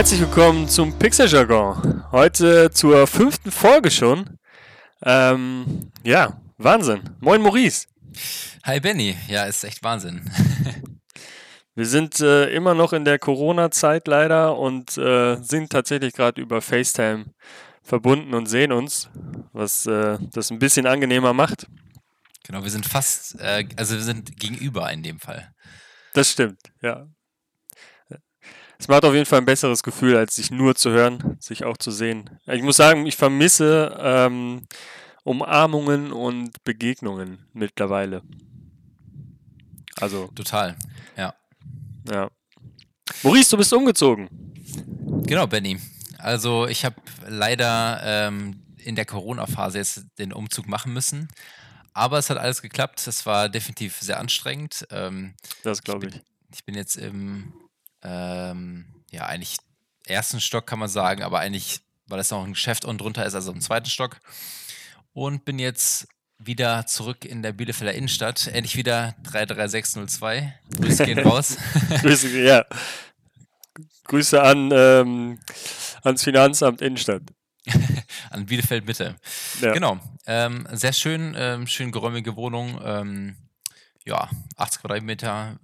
Herzlich willkommen zum Pixel Jargon. Heute zur fünften Folge schon. Ähm, ja, Wahnsinn. Moin Maurice. Hi Benny. Ja, ist echt Wahnsinn. Wir sind äh, immer noch in der Corona-Zeit leider und äh, sind tatsächlich gerade über FaceTime verbunden und sehen uns, was äh, das ein bisschen angenehmer macht. Genau, wir sind fast, äh, also wir sind gegenüber in dem Fall. Das stimmt, ja. Es macht auf jeden Fall ein besseres Gefühl, als sich nur zu hören, sich auch zu sehen. Ich muss sagen, ich vermisse ähm, Umarmungen und Begegnungen mittlerweile. Also. Total, ja. Ja. Maurice, du bist umgezogen. Genau, Benny. Also ich habe leider ähm, in der Corona-Phase jetzt den Umzug machen müssen. Aber es hat alles geklappt. Es war definitiv sehr anstrengend. Ähm, das glaube ich. ich. Ich bin jetzt im ähm, ja, eigentlich ersten Stock kann man sagen, aber eigentlich, weil es noch ein Geschäft unten drunter ist, also im zweiten Stock. Und bin jetzt wieder zurück in der Bielefelder Innenstadt. Endlich wieder 33602. Grüße gehen raus. Grüße, ja. Grüße an, ähm, ans Finanzamt Innenstadt. an Bielefeld Mitte. Ja. Genau. Ähm, sehr schön, ähm, schön geräumige Wohnung. Ähm, ja, 80 Quadratmeter,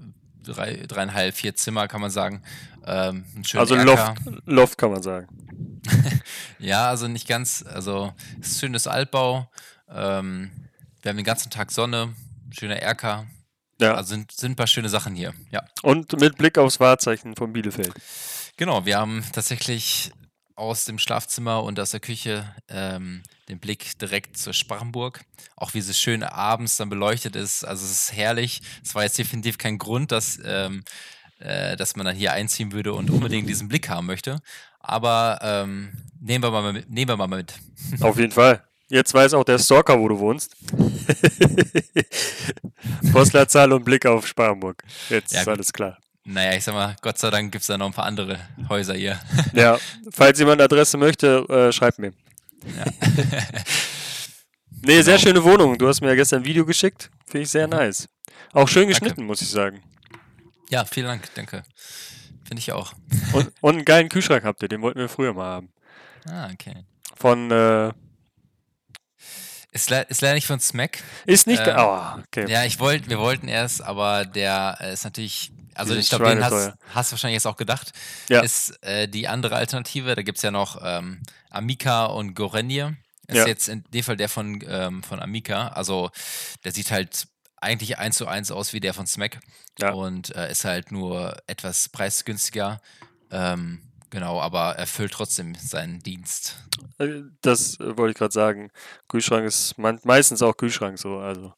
drei, dreieinhalb, vier Zimmer, kann man sagen. Ähm, also Loft, Loft kann man sagen. ja, also nicht ganz. Also es ist schönes Altbau. Ähm, wir haben den ganzen Tag Sonne, schöner Erker. Ja. Also sind, sind ein paar schöne Sachen hier. Ja. Und mit Blick aufs Wahrzeichen von Bielefeld. Genau, wir haben tatsächlich aus dem Schlafzimmer und aus der Küche ähm, den Blick direkt zur Sparrenburg. Auch wie es schön abends dann beleuchtet ist. Also es ist herrlich. Es war jetzt definitiv kein Grund, dass, ähm, äh, dass man dann hier einziehen würde und unbedingt diesen Blick haben möchte. Aber ähm, nehmen, wir mal mit, nehmen wir mal mit. Auf jeden Fall. Jetzt weiß auch der Stalker, wo du wohnst. Postleitzahl und Blick auf Sparrenburg. Jetzt ja, ist alles klar. Naja, ich sag mal, Gott sei Dank gibt es da noch ein paar andere Häuser hier. ja, falls jemand Adresse möchte, äh, schreibt mir. Ja. nee, sehr genau. schöne Wohnung. Du hast mir ja gestern ein Video geschickt. Finde ich sehr nice. Auch schön geschnitten, danke. muss ich sagen. Ja, vielen Dank, danke. Finde ich auch. Und, und, einen geilen Kühlschrank habt ihr, den wollten wir früher mal haben. Ah, okay. Von, äh, ist, le ist leider nicht von Smack. Ist nicht, ähm, oh, okay. Ja, ich wollte, wir wollten erst, aber der ist natürlich also ich glaube, den hast, hast, du wahrscheinlich jetzt auch gedacht, ja. ist äh, die andere Alternative. Da gibt es ja noch ähm, Amica und Gorenje. Ist ja. jetzt in dem Fall der von, ähm, von Amica. Also der sieht halt eigentlich eins zu eins aus wie der von Smack. Ja. Und äh, ist halt nur etwas preisgünstiger. Ähm, genau, aber erfüllt trotzdem seinen Dienst. Äh, das äh, wollte ich gerade sagen. Kühlschrank ist meistens auch Kühlschrank so. Also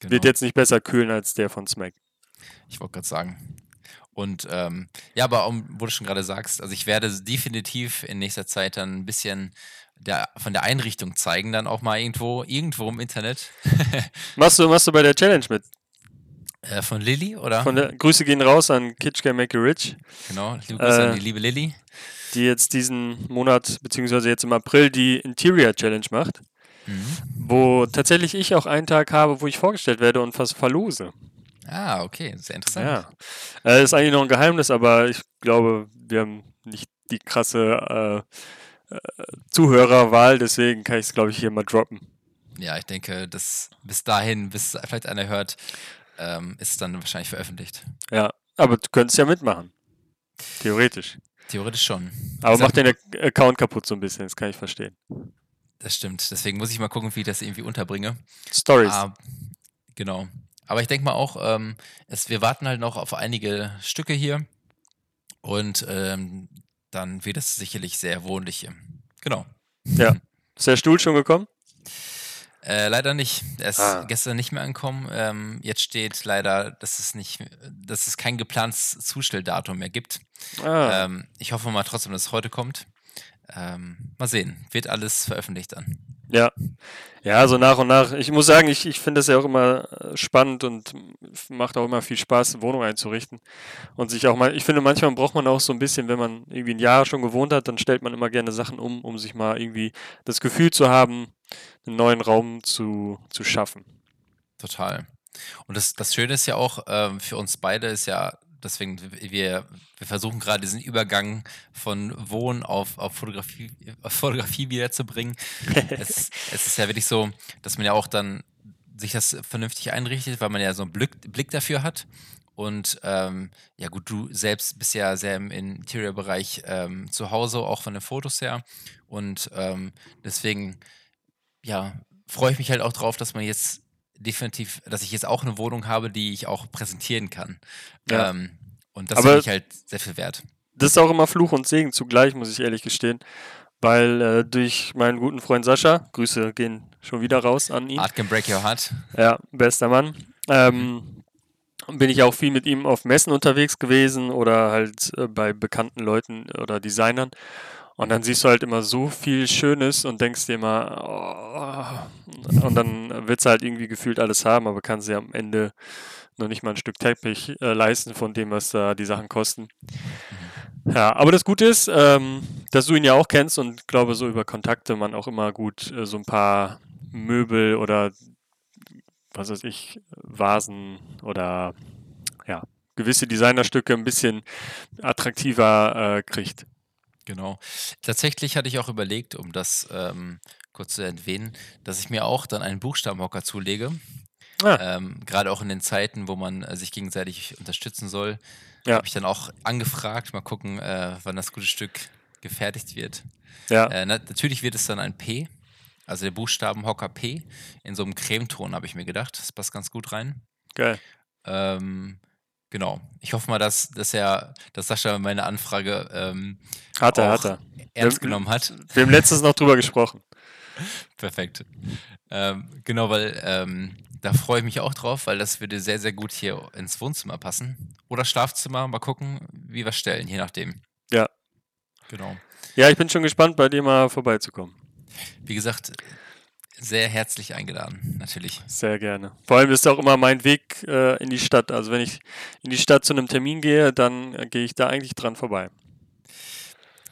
genau. wird jetzt nicht besser kühlen als der von Smack. Ich wollte gerade sagen. Und ähm, ja, aber um, wo du schon gerade sagst, also ich werde definitiv in nächster Zeit dann ein bisschen der, von der Einrichtung zeigen, dann auch mal irgendwo, irgendwo im Internet. machst, du, machst du bei der Challenge mit? Äh, von Lilly, oder? Von der, Grüße gehen raus an Kitsch Can Make You Rich. Genau, liebe Grüße äh, an die liebe Lilly. Die jetzt diesen Monat, beziehungsweise jetzt im April, die Interior Challenge macht. Mhm. Wo tatsächlich ich auch einen Tag habe, wo ich vorgestellt werde und was verlose. Ah, okay, sehr interessant. Ja. Äh, ist eigentlich noch ein Geheimnis, aber ich glaube, wir haben nicht die krasse äh, äh, Zuhörerwahl, deswegen kann ich es, glaube ich, hier mal droppen. Ja, ich denke, dass bis dahin, bis vielleicht einer hört, ähm, ist dann wahrscheinlich veröffentlicht. Ja, aber du könntest ja mitmachen. Theoretisch. Theoretisch schon. Aber mach den Account kaputt so ein bisschen, das kann ich verstehen. Das stimmt. Deswegen muss ich mal gucken, wie ich das irgendwie unterbringe. Stories. Ah, genau. Aber ich denke mal auch, ähm, es, wir warten halt noch auf einige Stücke hier und ähm, dann wird es sicherlich sehr wohnlich hier. Genau. Ja. Ist der Stuhl schon gekommen? Äh, leider nicht. Er ist ah. gestern nicht mehr angekommen. Ähm, jetzt steht leider, dass es nicht, dass es kein geplantes Zustelldatum mehr gibt. Ah. Ähm, ich hoffe mal trotzdem, dass es heute kommt. Ähm, mal sehen. Wird alles veröffentlicht dann. Ja, ja, so nach und nach. Ich muss sagen, ich, ich finde es ja auch immer äh, spannend und macht auch immer viel Spaß, Wohnung einzurichten. Und sich auch mal, ich finde, manchmal braucht man auch so ein bisschen, wenn man irgendwie ein Jahr schon gewohnt hat, dann stellt man immer gerne Sachen um, um sich mal irgendwie das Gefühl zu haben, einen neuen Raum zu, zu schaffen. Total. Und das, das Schöne ist ja auch, äh, für uns beide ist ja deswegen, wir, wir versuchen gerade diesen Übergang von Wohnen auf, auf, Fotografie, auf Fotografie wiederzubringen. es, es ist ja wirklich so, dass man ja auch dann sich das vernünftig einrichtet, weil man ja so einen Blick, Blick dafür hat. Und ähm, ja gut, du selbst bist ja sehr im Interior-Bereich ähm, zu Hause, auch von den Fotos her. Und ähm, deswegen, ja, freue ich mich halt auch drauf, dass man jetzt definitiv, dass ich jetzt auch eine Wohnung habe, die ich auch präsentieren kann. Ja. Ähm, und das finde ich halt sehr viel wert. Das ist auch immer Fluch und Segen zugleich, muss ich ehrlich gestehen. Weil äh, durch meinen guten Freund Sascha, Grüße gehen schon wieder raus an ihn. Art can break your heart. Ja, bester Mann. Ähm, bin ich auch viel mit ihm auf Messen unterwegs gewesen oder halt äh, bei bekannten Leuten oder Designern. Und dann siehst du halt immer so viel Schönes und denkst dir immer, oh, und dann willst du halt irgendwie gefühlt alles haben, aber kannst dir am Ende noch nicht mal ein Stück Teppich äh, leisten von dem, was da die Sachen kosten. Ja, aber das Gute ist, ähm, dass du ihn ja auch kennst und glaube, so über Kontakte man auch immer gut äh, so ein paar Möbel oder was weiß ich, Vasen oder ja, gewisse Designerstücke ein bisschen attraktiver äh, kriegt. Genau. Tatsächlich hatte ich auch überlegt, um das ähm, kurz zu erwähnen, dass ich mir auch dann einen Buchstabenhocker zulege. Ah. Ähm, Gerade auch in den Zeiten, wo man äh, sich gegenseitig unterstützen soll, ja. habe ich dann auch angefragt, mal gucken, äh, wann das gute Stück gefertigt wird. Ja. Äh, na, natürlich wird es dann ein P, also der Buchstabenhocker P, in so einem Cremeton, habe ich mir gedacht. Das passt ganz gut rein. Geil. Ähm, Genau. Ich hoffe mal, dass, dass er, dass Sascha meine Anfrage ähm, hat er, hat er. ernst wir, genommen hat. Wir haben letztens noch drüber gesprochen. Perfekt. Ähm, genau, weil ähm, da freue ich mich auch drauf, weil das würde sehr, sehr gut hier ins Wohnzimmer passen. Oder Schlafzimmer, mal gucken, wie wir stellen, je nachdem. Ja. Genau. Ja, ich bin schon gespannt, bei dir mal vorbeizukommen. Wie gesagt, sehr herzlich eingeladen, natürlich. Sehr gerne. Vor allem ist auch immer mein Weg äh, in die Stadt. Also wenn ich in die Stadt zu einem Termin gehe, dann äh, gehe ich da eigentlich dran vorbei.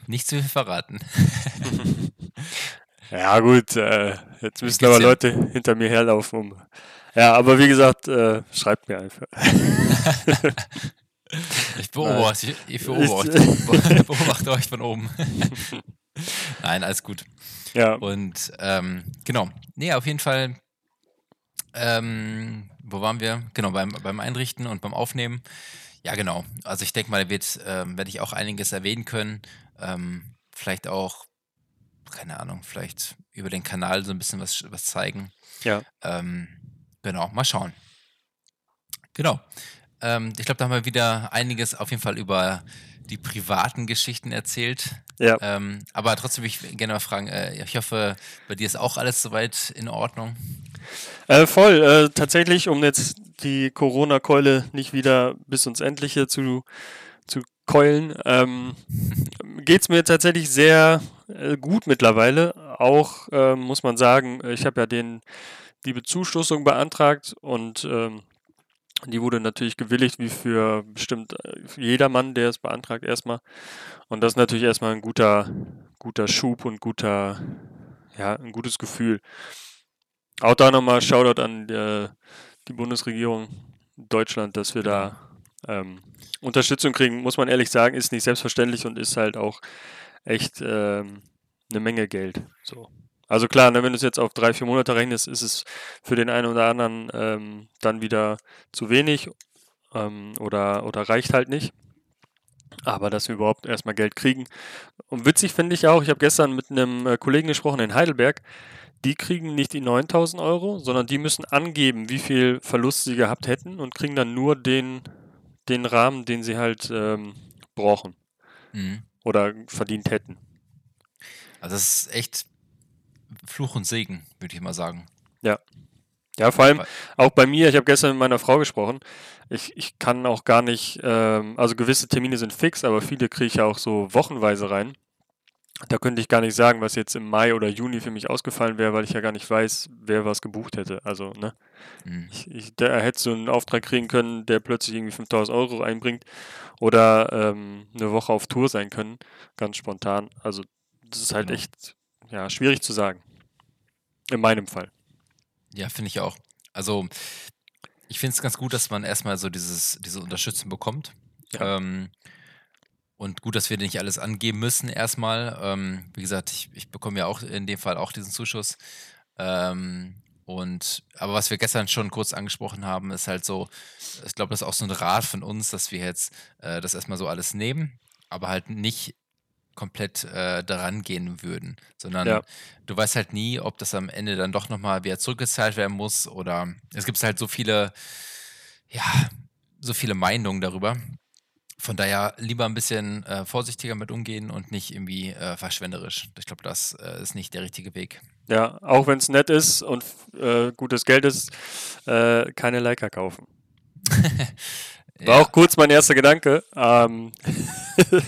Nicht zu viel verraten. ja gut, äh, jetzt müssen aber ja. Leute hinter mir herlaufen. Um, ja, aber wie gesagt, äh, schreibt mir einfach. ich beobachte, ich beobachte, beobachte euch von oben. Nein, alles gut. Ja. Und ähm, genau. Nee, auf jeden Fall. Ähm, wo waren wir? Genau, beim, beim Einrichten und beim Aufnehmen. Ja, genau. Also ich denke mal, wird, ähm, werde ich auch einiges erwähnen können. Ähm, vielleicht auch, keine Ahnung, vielleicht über den Kanal so ein bisschen was, was zeigen. Ja. Ähm, genau, mal schauen. Genau. Ähm, ich glaube, da haben wir wieder einiges auf jeden Fall über die privaten Geschichten erzählt. Ja. Ähm, aber trotzdem würde ich gerne mal fragen, äh, ich hoffe, bei dir ist auch alles soweit in Ordnung. Äh, voll. Äh, tatsächlich, um jetzt die Corona-Keule nicht wieder bis ins Endliche zu, zu keulen, ähm, geht es mir tatsächlich sehr äh, gut mittlerweile. Auch äh, muss man sagen, ich habe ja den, die Bezuschussung beantragt und ähm, die wurde natürlich gewilligt, wie für bestimmt äh, jedermann, der es beantragt, erstmal. Und das ist natürlich erstmal ein guter, guter Schub und guter, ja, ein gutes Gefühl. Auch da nochmal Shoutout an äh, die Bundesregierung Deutschland, dass wir da ähm, Unterstützung kriegen, muss man ehrlich sagen, ist nicht selbstverständlich und ist halt auch echt ähm, eine Menge Geld. So. Also klar, ne, wenn du es jetzt auf drei, vier Monate rechnest, ist es für den einen oder anderen ähm, dann wieder zu wenig ähm, oder, oder reicht halt nicht. Aber dass wir überhaupt erstmal Geld kriegen. Und witzig finde ich auch, ich habe gestern mit einem äh, Kollegen gesprochen in Heidelberg, die kriegen nicht die 9000 Euro, sondern die müssen angeben, wie viel Verlust sie gehabt hätten und kriegen dann nur den, den Rahmen, den sie halt ähm, brauchen mhm. oder verdient hätten. Also das ist echt Fluch und Segen, würde ich mal sagen. Ja. Ja, vor allem auch bei mir, ich habe gestern mit meiner Frau gesprochen. Ich, ich kann auch gar nicht, ähm, also gewisse Termine sind fix, aber viele kriege ich ja auch so wochenweise rein. Da könnte ich gar nicht sagen, was jetzt im Mai oder Juni für mich ausgefallen wäre, weil ich ja gar nicht weiß, wer was gebucht hätte. Also, ne? Mhm. Ich, ich, da hätte so einen Auftrag kriegen können, der plötzlich irgendwie 5000 Euro einbringt oder ähm, eine Woche auf Tour sein können, ganz spontan. Also, das ist halt genau. echt ja, schwierig zu sagen. In meinem Fall. Ja, finde ich auch. Also, ich finde es ganz gut, dass man erstmal so dieses, diese Unterstützung bekommt. Ja. Ähm, und gut, dass wir nicht alles angeben müssen erstmal. Ähm, wie gesagt, ich, ich, bekomme ja auch in dem Fall auch diesen Zuschuss. Ähm, und aber was wir gestern schon kurz angesprochen haben, ist halt so, ich glaube, das ist auch so ein Rat von uns, dass wir jetzt äh, das erstmal so alles nehmen, aber halt nicht komplett äh, daran gehen würden, sondern ja. du weißt halt nie, ob das am Ende dann doch nochmal wieder zurückgezahlt werden muss oder es gibt halt so viele, ja, so viele Meinungen darüber. Von daher lieber ein bisschen äh, vorsichtiger mit umgehen und nicht irgendwie äh, verschwenderisch. Ich glaube, das äh, ist nicht der richtige Weg. Ja, auch wenn es nett ist und äh, gutes Geld ist, äh, keine Leica kaufen. War ja. auch kurz mein erster Gedanke. Ähm,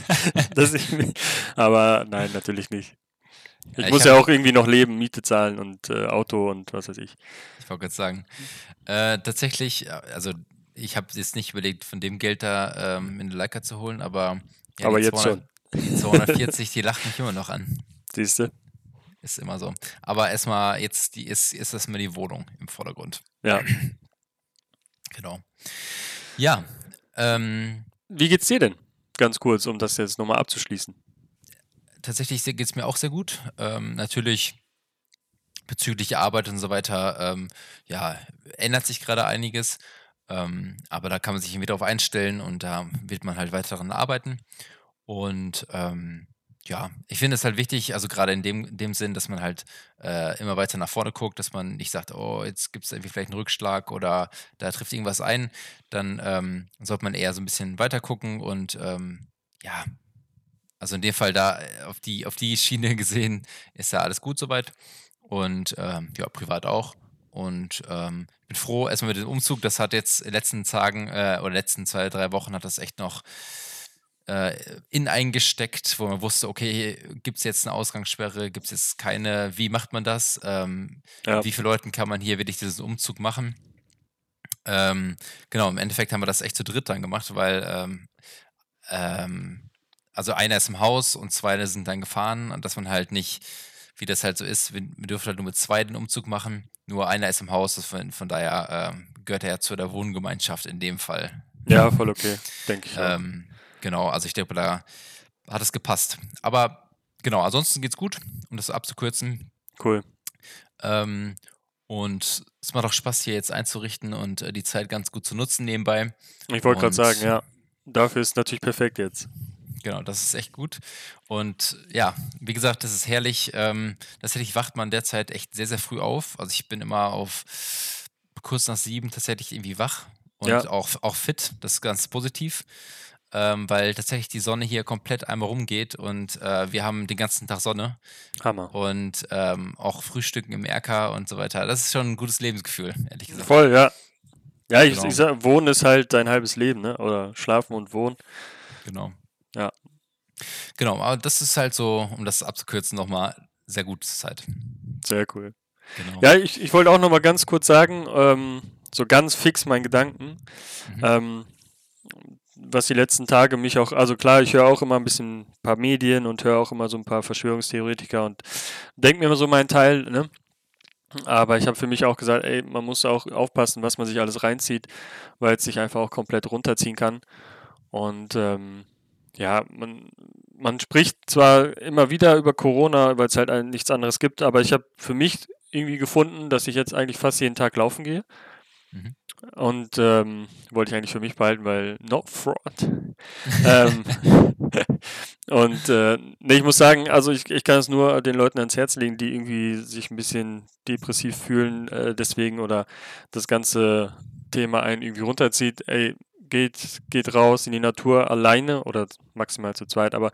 ich, aber nein, natürlich nicht. Ich ja, muss ja auch irgendwie noch leben, Miete zahlen und äh, Auto und was weiß ich. Ich wollte gerade sagen. tatsächlich, also ich habe jetzt nicht überlegt, von dem Geld da ähm, in Leica zu holen, aber, ja, aber jetzt 200, schon. Die 240, die lacht mich immer noch an. Siehst du? Ist immer so. Aber erstmal, jetzt die, ist, ist erstmal die Wohnung im Vordergrund. Ja. Genau. Ja. Ähm, Wie geht's dir denn? Ganz kurz, um das jetzt nochmal abzuschließen. Tatsächlich geht es mir auch sehr gut. Ähm, natürlich bezüglich Arbeit und so weiter, ähm, ja, ändert sich gerade einiges. Ähm, aber da kann man sich irgendwie darauf einstellen und da wird man halt weiter daran arbeiten. Und ähm, ja, ich finde es halt wichtig, also gerade in dem, dem Sinn, dass man halt äh, immer weiter nach vorne guckt, dass man nicht sagt, oh, jetzt gibt es irgendwie vielleicht einen Rückschlag oder da trifft irgendwas ein. Dann ähm, sollte man eher so ein bisschen weiter gucken und ähm, ja, also in dem Fall da äh, auf die, auf die Schiene gesehen ist ja alles gut soweit und ähm, ja, privat auch. Und ähm, bin froh, erstmal mit dem Umzug. Das hat jetzt in den letzten Tagen äh, oder letzten zwei, drei Wochen hat das echt noch äh, in eingesteckt, wo man wusste, okay, gibt es jetzt eine Ausgangssperre, gibt es jetzt keine, wie macht man das? Ähm, ja. Wie viele Leuten kann man hier wirklich diesen Umzug machen? Ähm, genau, im Endeffekt haben wir das echt zu dritt dann gemacht, weil ähm, ähm also einer ist im Haus und zwei sind dann gefahren und dass man halt nicht, wie das halt so ist, wir, wir dürfen halt nur mit zwei den Umzug machen nur einer ist im Haus, von, von daher ähm, gehört er ja zu der Wohngemeinschaft in dem Fall. Ja, voll okay, denke ich. Ähm, genau, also ich denke, da hat es gepasst. Aber genau, ansonsten geht's gut, um das abzukürzen. Cool. Ähm, und es macht auch Spaß, hier jetzt einzurichten und äh, die Zeit ganz gut zu nutzen nebenbei. Ich wollte gerade sagen, ja, dafür ist es natürlich perfekt jetzt. Genau, das ist echt gut. Und ja, wie gesagt, das ist herrlich. Ähm, tatsächlich wacht man derzeit echt sehr, sehr früh auf. Also ich bin immer auf kurz nach sieben tatsächlich irgendwie wach und ja. auch, auch fit. Das ist ganz positiv. Ähm, weil tatsächlich die Sonne hier komplett einmal rumgeht und äh, wir haben den ganzen Tag Sonne. Hammer. Und ähm, auch Frühstücken im Erker und so weiter. Das ist schon ein gutes Lebensgefühl, ehrlich gesagt. Voll, ja. Ja, ich, genau. ich sag, Wohnen ist halt dein halbes Leben, ne? Oder Schlafen und Wohnen. Genau. Ja. Genau, aber das ist halt so, um das abzukürzen, nochmal sehr gute Zeit. Sehr cool. Genau. Ja, ich, ich wollte auch nochmal ganz kurz sagen, ähm, so ganz fix mein Gedanken, mhm. ähm, was die letzten Tage mich auch, also klar, ich höre auch immer ein bisschen ein paar Medien und höre auch immer so ein paar Verschwörungstheoretiker und denke mir immer so meinen Teil, ne? Aber ich habe für mich auch gesagt, ey, man muss auch aufpassen, was man sich alles reinzieht, weil es sich einfach auch komplett runterziehen kann. Und ähm, ja, man, man spricht zwar immer wieder über Corona, weil es halt nichts anderes gibt, aber ich habe für mich irgendwie gefunden, dass ich jetzt eigentlich fast jeden Tag laufen gehe. Mhm. Und ähm, wollte ich eigentlich für mich behalten, weil no fraud. ähm, und äh, nee, ich muss sagen, also ich, ich kann es nur den Leuten ans Herz legen, die irgendwie sich ein bisschen depressiv fühlen, äh, deswegen oder das ganze Thema einen irgendwie runterzieht. Ey, geht, geht raus in die Natur alleine oder maximal zu zweit, aber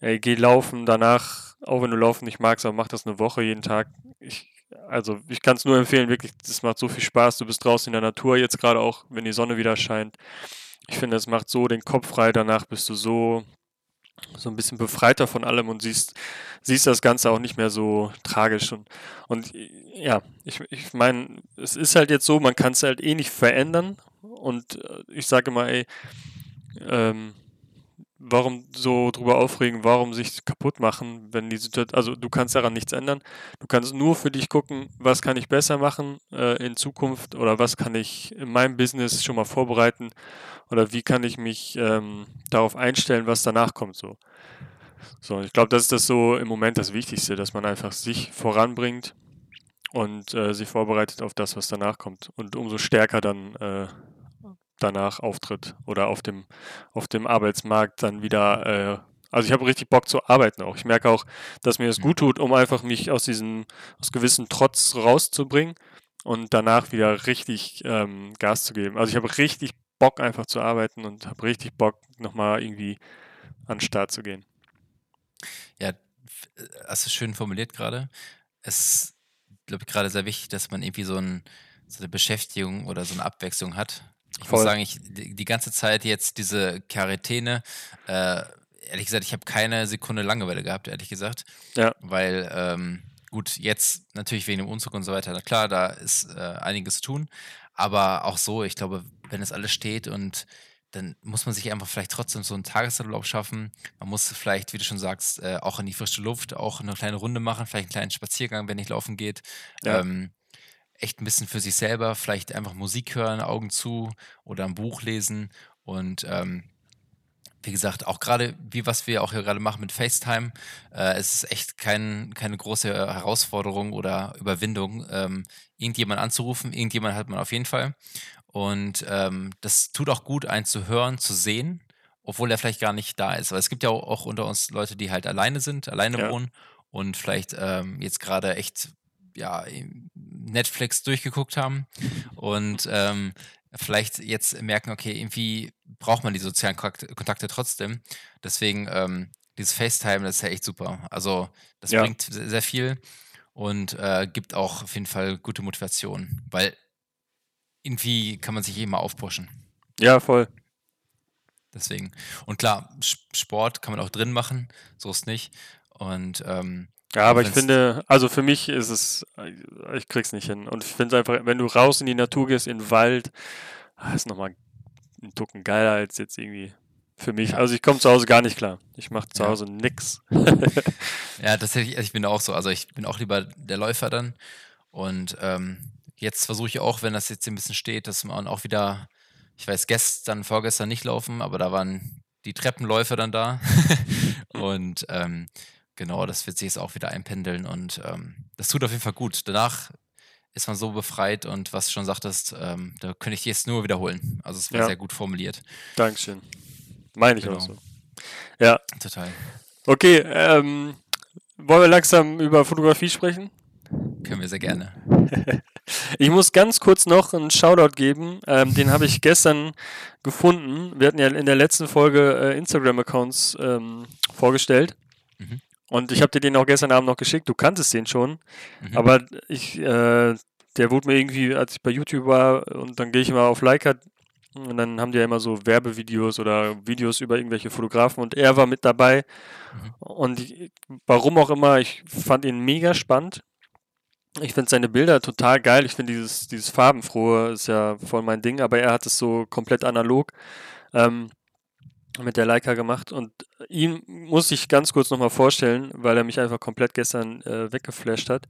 ey, geh laufen danach, auch wenn du laufen nicht magst, aber mach das eine Woche jeden Tag. Ich, also ich kann es nur empfehlen, wirklich, das macht so viel Spaß. Du bist draußen in der Natur, jetzt gerade auch, wenn die Sonne wieder scheint. Ich finde, es macht so den Kopf frei, danach bist du so, so ein bisschen befreiter von allem und siehst, siehst das Ganze auch nicht mehr so tragisch. Und, und ja, ich, ich meine, es ist halt jetzt so, man kann es halt eh nicht verändern und äh, ich sage mal, ey, ähm, warum so drüber aufregen, warum sich kaputt machen, wenn die Situation, also du kannst daran nichts ändern. Du kannst nur für dich gucken, was kann ich besser machen äh, in Zukunft oder was kann ich in meinem Business schon mal vorbereiten oder wie kann ich mich ähm, darauf einstellen, was danach kommt so. So, ich glaube, das ist das so im Moment das Wichtigste, dass man einfach sich voranbringt und äh, sich vorbereitet auf das, was danach kommt und umso stärker dann äh, danach auftritt oder auf dem, auf dem Arbeitsmarkt dann wieder. Äh, also ich habe richtig Bock zu arbeiten auch. Ich merke auch, dass mir das gut tut, um einfach mich aus diesem, aus gewissen Trotz rauszubringen und danach wieder richtig ähm, Gas zu geben. Also ich habe richtig Bock einfach zu arbeiten und habe richtig Bock nochmal irgendwie an den Start zu gehen. Ja, hast du schön formuliert gerade. Es ist, glaube ich, gerade sehr wichtig, dass man irgendwie so, ein, so eine Beschäftigung oder so eine Abwechslung hat. Ich Voll. muss sagen, ich die, ganze Zeit jetzt diese Quarantäne, äh, ehrlich gesagt, ich habe keine Sekunde Langeweile gehabt, ehrlich gesagt. Ja. Weil, ähm, gut, jetzt natürlich wegen dem Umzug und so weiter, na klar, da ist äh, einiges zu tun. Aber auch so, ich glaube, wenn es alles steht und dann muss man sich einfach vielleicht trotzdem so einen Tagesurlaub schaffen. Man muss vielleicht, wie du schon sagst, äh, auch in die frische Luft, auch eine kleine Runde machen, vielleicht einen kleinen Spaziergang, wenn nicht laufen geht. Ja. Ähm, echt ein bisschen für sich selber, vielleicht einfach Musik hören, Augen zu oder ein Buch lesen und ähm, wie gesagt, auch gerade, wie was wir auch hier gerade machen mit FaceTime, äh, es ist echt kein, keine große Herausforderung oder Überwindung, ähm, irgendjemand anzurufen. Irgendjemand hat man auf jeden Fall. Und ähm, das tut auch gut, einen zu hören, zu sehen, obwohl er vielleicht gar nicht da ist. Weil es gibt ja auch, auch unter uns Leute, die halt alleine sind, alleine ja. wohnen und vielleicht ähm, jetzt gerade echt ja, Netflix durchgeguckt haben und ähm, vielleicht jetzt merken, okay, irgendwie braucht man die sozialen Kontakte trotzdem. Deswegen ähm, dieses FaceTime, das ist ja echt super. Also das ja. bringt sehr viel und äh, gibt auch auf jeden Fall gute Motivation, weil irgendwie kann man sich immer aufpushen. Ja, voll. Deswegen. Und klar, Sport kann man auch drin machen, so ist nicht. Und ähm, ja, aber ich finde, also für mich ist es, ich krieg's nicht hin. Und ich finde es einfach, wenn du raus in die Natur gehst, in den Wald, ah, ist nochmal ein Tucken geiler als jetzt irgendwie für mich. Also ich komme zu Hause gar nicht klar. Ich mache zu ja. Hause nix. ja, tatsächlich, ich bin auch so. Also ich bin auch lieber der Läufer dann. Und ähm, jetzt versuche ich auch, wenn das jetzt ein bisschen steht, dass man auch wieder, ich weiß, gestern, vorgestern nicht laufen, aber da waren die Treppenläufer dann da. und ähm, Genau, das wird sich jetzt auch wieder einpendeln und ähm, das tut auf jeden Fall gut. Danach ist man so befreit und was du schon sagtest, ähm, da könnte ich jetzt nur wiederholen. Also es war ja. sehr gut formuliert. Dankeschön. Meine ich genau. auch so. Ja. Total. Okay, ähm, wollen wir langsam über Fotografie sprechen? Können wir sehr gerne. ich muss ganz kurz noch einen Shoutout geben. Ähm, den habe ich gestern gefunden. Wir hatten ja in der letzten Folge äh, Instagram-Accounts ähm, vorgestellt. Und ich habe dir den auch gestern Abend noch geschickt. Du kanntest den schon. Mhm. Aber ich, äh, der wurde mir irgendwie, als ich bei YouTube war, und dann gehe ich immer auf Leica und dann haben die ja immer so Werbevideos oder Videos über irgendwelche Fotografen und er war mit dabei. Mhm. Und ich, warum auch immer, ich fand ihn mega spannend. Ich finde seine Bilder total geil. Ich finde dieses, dieses Farbenfrohe ist ja voll mein Ding, aber er hat es so komplett analog. Ähm, mit der Leica gemacht und ihn muss ich ganz kurz nochmal vorstellen, weil er mich einfach komplett gestern äh, weggeflasht hat.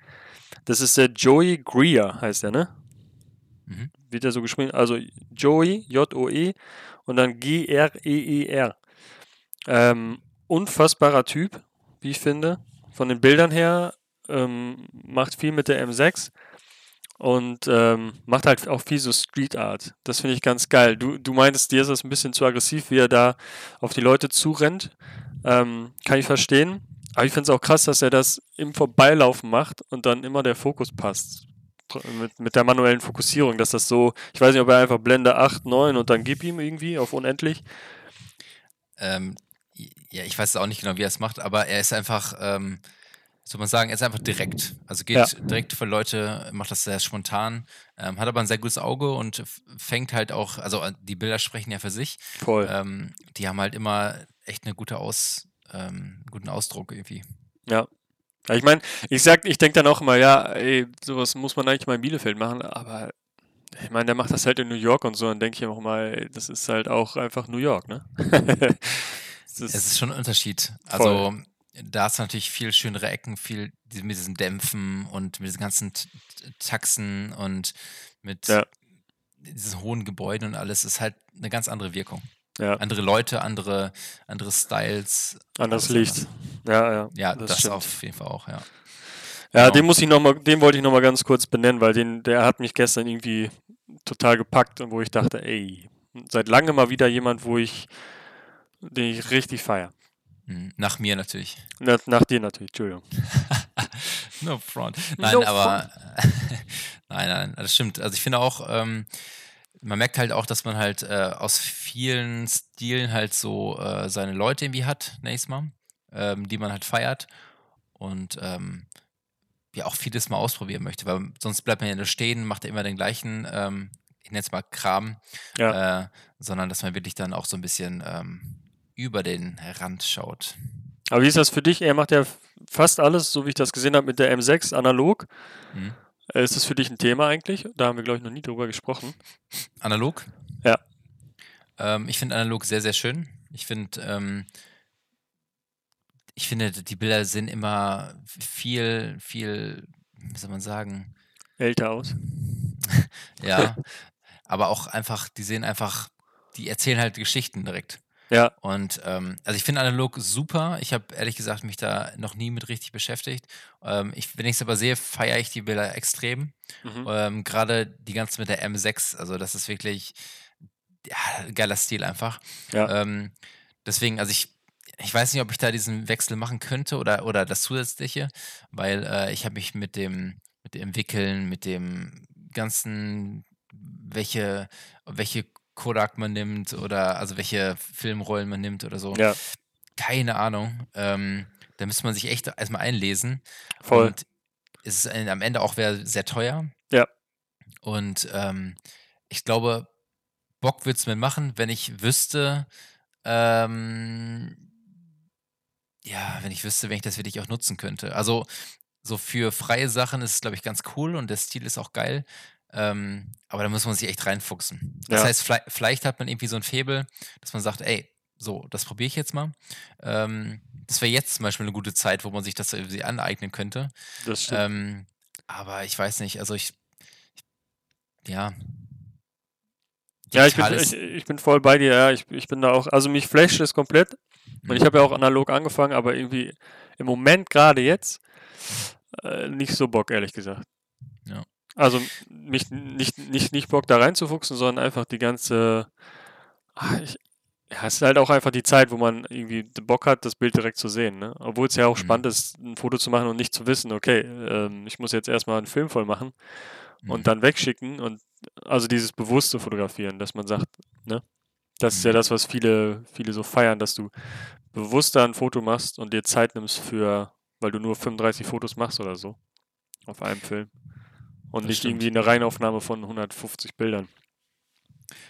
Das ist der Joey Greer, heißt er, ne? Mhm. Wird er so geschrieben? Also Joey, J-O-E und dann G-R-E-E-R. -E ähm, unfassbarer Typ, wie ich finde. Von den Bildern her ähm, macht viel mit der M6 und ähm, macht halt auch viel so Street Art. Das finde ich ganz geil. Du, du meintest, dir ist das ein bisschen zu aggressiv, wie er da auf die Leute zurennt. Ähm, kann ich verstehen. Aber ich finde es auch krass, dass er das im Vorbeilaufen macht und dann immer der Fokus passt. Mit, mit der manuellen Fokussierung, dass das so, ich weiß nicht, ob er einfach Blende 8, 9 und dann gib ihm irgendwie auf unendlich. Ähm, ja, ich weiß auch nicht genau, wie er es macht, aber er ist einfach, ähm, soll man sagen, er ist einfach direkt. Also geht ja. direkt für Leute, macht das sehr spontan, ähm, hat aber ein sehr gutes Auge und fängt halt auch, also äh, die Bilder sprechen ja für sich. Voll. Ähm, die haben halt immer echt eine gute Aus, ähm, guten Ausdruck irgendwie. Ja. Ich meine, ich sag, ich denke dann auch immer, ja, ey, sowas muss man eigentlich mal in Bielefeld machen, aber ich meine, der macht das halt in New York und so, dann denke ich auch mal, das ist halt auch einfach New York, ne? es ist schon ein Unterschied. Also voll. Da hast du natürlich viel schönere Ecken, viel mit diesen Dämpfen und mit diesen ganzen Taxen und mit ja. diesen hohen Gebäuden und alles. Ist halt eine ganz andere Wirkung. Ja. Andere Leute, andere, andere Styles. Anderes Licht. Ja, ja. Ja, das, das auf jeden Fall auch, ja. Ja, genau. den muss ich noch mal, den wollte ich noch mal ganz kurz benennen, weil den, der hat mich gestern irgendwie total gepackt und wo ich dachte, ey, seit langem mal wieder jemand, wo ich, den ich richtig feiere. Hm, nach mir natürlich. Nach, nach dir natürlich, Entschuldigung. no front. Nein, no aber nein, nein, das stimmt. Also ich finde auch, ähm, man merkt halt auch, dass man halt äh, aus vielen Stilen halt so äh, seine Leute irgendwie hat, nächstes Mal, ähm, die man halt feiert und ähm, ja auch vieles mal ausprobieren möchte, weil sonst bleibt man ja nur stehen, macht ja immer den gleichen, ähm, ich nenne es mal Kram, ja. äh, sondern dass man wirklich dann auch so ein bisschen ähm, über den Rand schaut. Aber wie ist das für dich? Er macht ja fast alles, so wie ich das gesehen habe, mit der M6 analog. Mhm. Ist das für dich ein Thema eigentlich? Da haben wir, glaube ich, noch nie drüber gesprochen. Analog? Ja. Ähm, ich finde analog sehr, sehr schön. Ich finde, ähm, ich finde, die Bilder sehen immer viel, viel, wie soll man sagen? Älter aus. ja. aber auch einfach, die sehen einfach, die erzählen halt Geschichten direkt. Ja. Und ähm, also ich finde analog super. Ich habe ehrlich gesagt mich da noch nie mit richtig beschäftigt. Ähm, ich, wenn ich es aber sehe, feiere ich die Bilder extrem. Mhm. Ähm, Gerade die ganze mit der M6. Also das ist wirklich ja, geiler Stil einfach. Ja. Ähm, deswegen, also ich, ich weiß nicht, ob ich da diesen Wechsel machen könnte oder, oder das zusätzliche, weil äh, ich habe mich mit dem, mit dem Entwickeln, mit dem ganzen, welche, welche Kodak man nimmt oder also welche Filmrollen man nimmt oder so. Ja. Keine Ahnung. Ähm, da müsste man sich echt erstmal einlesen. Voll. Und es ist am Ende auch sehr teuer. Ja. Und ähm, ich glaube, Bock würde es mir machen, wenn ich wüsste, ähm, ja, wenn ich wüsste, wenn ich das wirklich auch nutzen könnte. Also so für freie Sachen ist es, glaube ich, ganz cool und der Stil ist auch geil. Ähm, aber da muss man sich echt reinfuchsen. Das ja. heißt, vielleicht, vielleicht, hat man irgendwie so ein Febel, dass man sagt, ey, so, das probiere ich jetzt mal. Ähm, das wäre jetzt zum Beispiel eine gute Zeit, wo man sich das irgendwie aneignen könnte. Das stimmt. Ähm, aber ich weiß nicht, also ich, ich ja. Ja, ich bin, ich, ich, bin voll bei dir, ja. Ich, ich bin da auch, also mich flasht es komplett. Und ich mhm. habe ja auch analog angefangen, aber irgendwie im Moment gerade jetzt äh, nicht so Bock, ehrlich gesagt. Also mich nicht, nicht, nicht Bock da reinzufuchsen, sondern einfach die ganze. Ach, ich, ja, es ist halt auch einfach die Zeit, wo man irgendwie Bock hat, das Bild direkt zu sehen. Ne? Obwohl es ja auch mhm. spannend ist, ein Foto zu machen und nicht zu wissen, okay, ähm, ich muss jetzt erstmal einen Film voll machen mhm. und dann wegschicken. Und also dieses bewusste Fotografieren, dass man sagt, ne? Das ist ja mhm. das, was viele, viele so feiern, dass du bewusster ein Foto machst und dir Zeit nimmst für, weil du nur 35 Fotos machst oder so auf einem Film. Und nicht stimmt. irgendwie eine Reinaufnahme von 150 Bildern.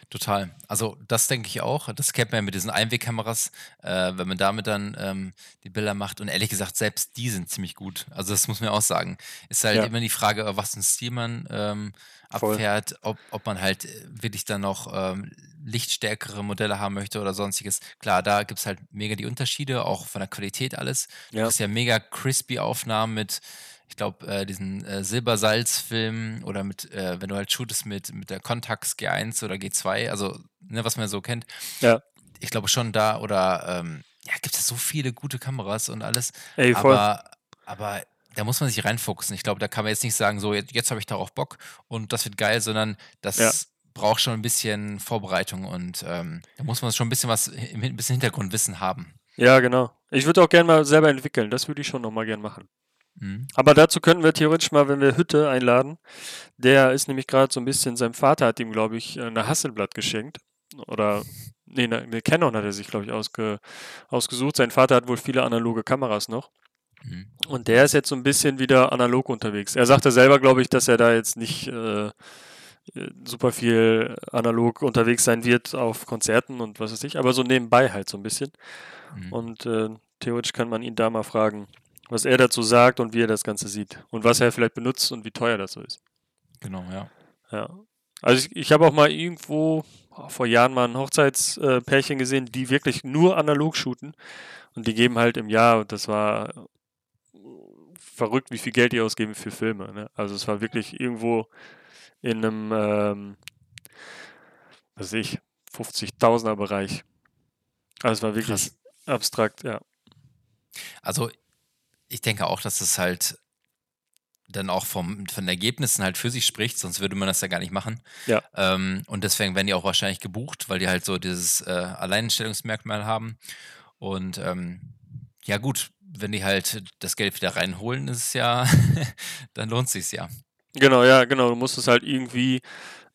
Total. Also das denke ich auch. Das kennt man ja mit diesen Einwegkameras, äh, wenn man damit dann ähm, die Bilder macht. Und ehrlich gesagt, selbst die sind ziemlich gut. Also das muss man auch sagen. Ist halt ja. immer die Frage, was für ein Stil man ähm, abfährt, ob, ob man halt wirklich dann noch ähm, lichtstärkere Modelle haben möchte oder sonstiges. Klar, da gibt es halt mega die Unterschiede, auch von der Qualität alles. Ja. Das ist ja mega crispy Aufnahmen mit ich glaube, äh, diesen äh, Silbersalz-Film oder mit, äh, wenn du halt shootest mit, mit der Contax G1 oder G2, also ne, was man so kennt. Ja. Ich glaube schon da oder ähm, ja, gibt es so viele gute Kameras und alles. Ey, voll. Aber, aber da muss man sich reinfuchsen. Ich glaube, da kann man jetzt nicht sagen, so jetzt, jetzt habe ich darauf Bock und das wird geil, sondern das ja. braucht schon ein bisschen Vorbereitung und ähm, da muss man schon ein bisschen was, ein bisschen Hintergrundwissen haben. Ja, genau. Ich würde auch gerne mal selber entwickeln. Das würde ich schon nochmal gerne machen. Mhm. Aber dazu könnten wir theoretisch mal, wenn wir Hütte einladen, der ist nämlich gerade so ein bisschen, sein Vater hat ihm, glaube ich, eine Hasselblatt geschenkt. Oder, nee, eine Canon hat er sich, glaube ich, ausge, ausgesucht. Sein Vater hat wohl viele analoge Kameras noch. Mhm. Und der ist jetzt so ein bisschen wieder analog unterwegs. Er sagte selber, glaube ich, dass er da jetzt nicht äh, super viel analog unterwegs sein wird auf Konzerten und was weiß ich, aber so nebenbei halt so ein bisschen. Mhm. Und äh, theoretisch kann man ihn da mal fragen, was er dazu sagt und wie er das Ganze sieht. Und was er vielleicht benutzt und wie teuer das so ist. Genau, ja. Ja. Also ich, ich habe auch mal irgendwo, vor Jahren mal ein Hochzeitspärchen gesehen, die wirklich nur analog shooten. Und die geben halt im Jahr, das war verrückt, wie viel Geld die ausgeben für Filme. Ne? Also es war wirklich irgendwo in einem, ähm, was weiß ich, 50.000er Bereich. Also es war wirklich Krass. abstrakt, ja. Also ich denke auch, dass es halt dann auch vom, von Ergebnissen halt für sich spricht, sonst würde man das ja gar nicht machen. Ja. Ähm, und deswegen werden die auch wahrscheinlich gebucht, weil die halt so dieses äh, Alleinstellungsmerkmal haben. Und ähm, ja, gut, wenn die halt das Geld wieder reinholen, ist es ja, dann lohnt es sich ja. Genau, ja, genau. Du musst es halt irgendwie,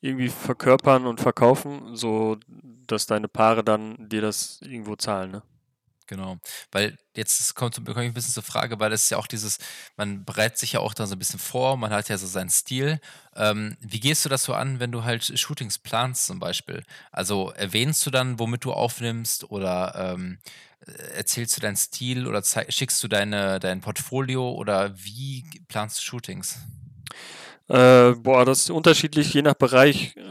irgendwie verkörpern und verkaufen, so dass deine Paare dann dir das irgendwo zahlen, ne? Genau, weil jetzt kommt bekomme ich ein bisschen zur Frage, weil das ist ja auch dieses, man bereitet sich ja auch da so ein bisschen vor, man hat ja so seinen Stil. Ähm, wie gehst du das so an, wenn du halt Shootings planst zum Beispiel? Also erwähnst du dann, womit du aufnimmst oder ähm, erzählst du deinen Stil oder schickst du deine, dein Portfolio oder wie planst du Shootings? Äh, boah, das ist unterschiedlich, je nach Bereich, äh,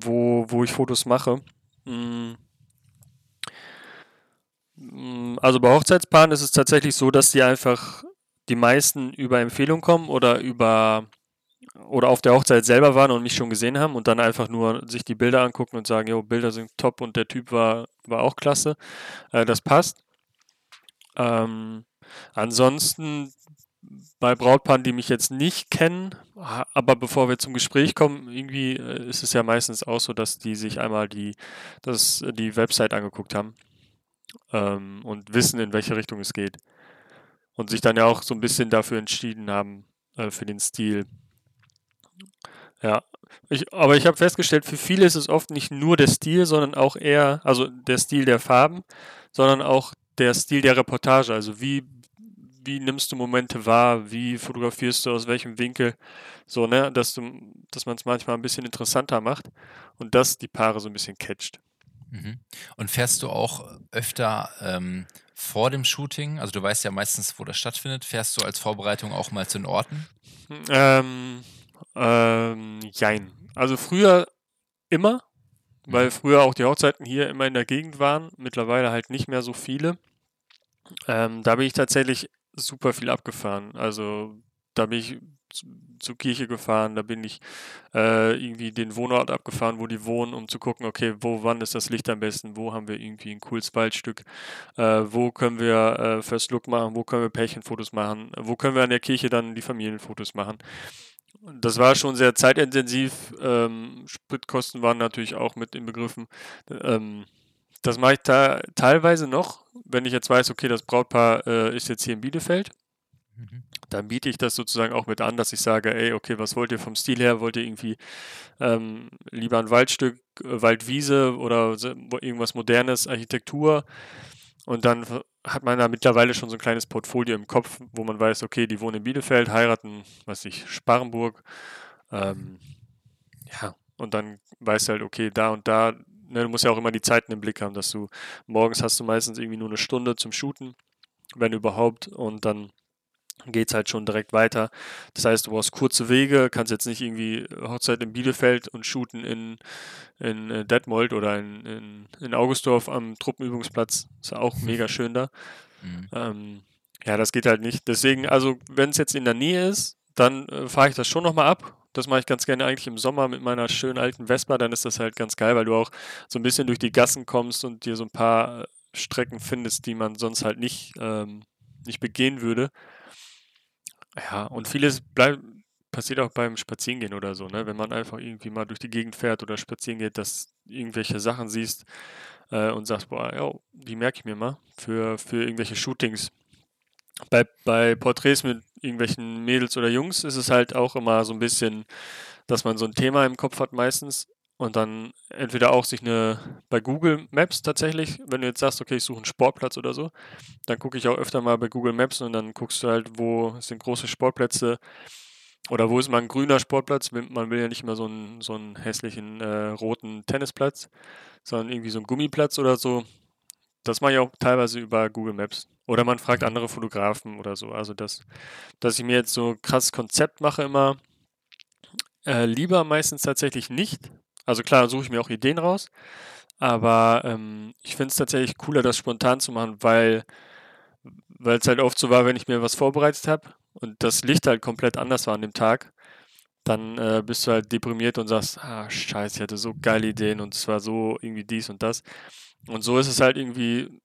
wo, wo ich Fotos mache. Mhm. Mm, also bei Hochzeitspaaren ist es tatsächlich so, dass die einfach die meisten über Empfehlung kommen oder über oder auf der Hochzeit selber waren und mich schon gesehen haben und dann einfach nur sich die Bilder angucken und sagen, jo, Bilder sind top und der Typ war, war auch klasse. Äh, das passt. Ähm, ansonsten bei Brautpaaren, die mich jetzt nicht kennen, aber bevor wir zum Gespräch kommen, irgendwie äh, ist es ja meistens auch so, dass die sich einmal die, das, die Website angeguckt haben ähm, und wissen, in welche Richtung es geht. Und sich dann ja auch so ein bisschen dafür entschieden haben, äh, für den Stil. Ja, ich, aber ich habe festgestellt, für viele ist es oft nicht nur der Stil, sondern auch eher, also der Stil der Farben, sondern auch der Stil der Reportage. Also wie, wie nimmst du Momente wahr, wie fotografierst du aus welchem Winkel, so, ne, dass dass man es manchmal ein bisschen interessanter macht und das die Paare so ein bisschen catcht. Mhm. Und fährst du auch öfter ähm, vor dem Shooting? Also du weißt ja meistens, wo das stattfindet. Fährst du als Vorbereitung auch mal zu den Orten? Ähm, ähm, jein. Also früher immer, weil mhm. früher auch die Hochzeiten hier immer in der Gegend waren. Mittlerweile halt nicht mehr so viele. Ähm, da bin ich tatsächlich super viel abgefahren. Also da bin ich zur Kirche gefahren, da bin ich äh, irgendwie den Wohnort abgefahren, wo die wohnen, um zu gucken, okay, wo, wann ist das Licht am besten, wo haben wir irgendwie ein cooles Waldstück, äh, wo können wir äh, First Look machen, wo können wir Pärchenfotos machen, wo können wir an der Kirche dann die Familienfotos machen. Das war schon sehr zeitintensiv. Ähm, Spritkosten waren natürlich auch mit inbegriffen. Ähm, das mache ich teilweise noch, wenn ich jetzt weiß, okay, das Brautpaar äh, ist jetzt hier in Bielefeld. Mhm dann biete ich das sozusagen auch mit an, dass ich sage, ey, okay, was wollt ihr vom Stil her? Wollt ihr irgendwie ähm, lieber ein Waldstück, äh, Waldwiese oder irgendwas Modernes, Architektur? Und dann hat man da mittlerweile schon so ein kleines Portfolio im Kopf, wo man weiß, okay, die wohnen in Bielefeld, heiraten, was ich, Sparrenburg. Ähm, ja, und dann weißt du halt, okay, da und da, ne, du musst ja auch immer die Zeiten im Blick haben, dass du morgens hast du meistens irgendwie nur eine Stunde zum Shooten, wenn überhaupt, und dann geht es halt schon direkt weiter. Das heißt, du brauchst kurze Wege, kannst jetzt nicht irgendwie Hochzeit in Bielefeld und shooten in, in äh, Detmold oder in, in, in Augustdorf am Truppenübungsplatz. Ist ja auch mega schön da. Mhm. Ähm, ja, das geht halt nicht. Deswegen, also wenn es jetzt in der Nähe ist, dann äh, fahre ich das schon nochmal ab. Das mache ich ganz gerne eigentlich im Sommer mit meiner schönen alten Vespa. Dann ist das halt ganz geil, weil du auch so ein bisschen durch die Gassen kommst und dir so ein paar äh, Strecken findest, die man sonst halt nicht, ähm, nicht begehen würde. Ja, und vieles bleibt, passiert auch beim Spazierengehen oder so, ne? Wenn man einfach irgendwie mal durch die Gegend fährt oder spazieren geht, dass irgendwelche Sachen siehst äh, und sagst, boah, ja, die merke ich mir mal für, für irgendwelche Shootings. Bei, bei Porträts mit irgendwelchen Mädels oder Jungs ist es halt auch immer so ein bisschen, dass man so ein Thema im Kopf hat meistens und dann entweder auch sich eine, bei Google Maps tatsächlich, wenn du jetzt sagst, okay, ich suche einen Sportplatz oder so, dann gucke ich auch öfter mal bei Google Maps und dann guckst du halt, wo sind große Sportplätze oder wo ist mal ein grüner Sportplatz. Man will ja nicht immer so einen, so einen hässlichen äh, roten Tennisplatz, sondern irgendwie so einen Gummiplatz oder so. Das mache ich auch teilweise über Google Maps. Oder man fragt andere Fotografen oder so. Also, das, dass ich mir jetzt so ein krasses Konzept mache immer, äh, lieber meistens tatsächlich nicht, Also klar, suche ich mir auch Ideen raus, aber ähm, ich finde es tatsächlich cooler, das spontan zu machen, weil weil es halt oft so war, wenn ich mir was vorbereitet habe und das Licht halt komplett anders war an dem Tag, dann äh, bist du halt deprimiert und sagst, ah, scheiße, ich hatte so geile Ideen und es war so irgendwie dies und das. Und so ist es halt irgendwie,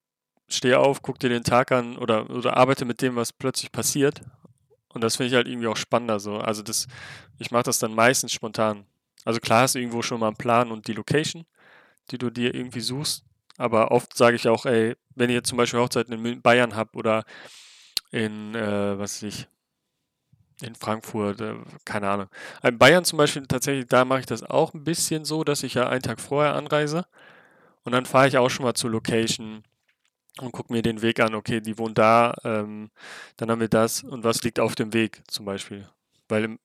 steh auf, guck dir den Tag an oder, oder arbeite mit dem, was plötzlich passiert. Und das finde ich halt irgendwie auch spannender so. Also das, ich mache das dann meistens spontan. Also klar hast du irgendwo schon mal einen Plan und die Location, die du dir irgendwie suchst. Aber oft sage ich auch, ey, wenn ihr zum Beispiel Hochzeiten in Bayern habt oder in, äh, was weiß ich, in Frankfurt, äh, keine Ahnung. In Bayern zum Beispiel, tatsächlich, da mache ich das auch ein bisschen so, dass ich ja einen Tag vorher anreise und dann fahre ich auch schon mal zur Location und gucke mir den Weg an. Okay, die wohnen da, ähm, dann haben wir das und was liegt auf dem Weg zum Beispiel. Weil,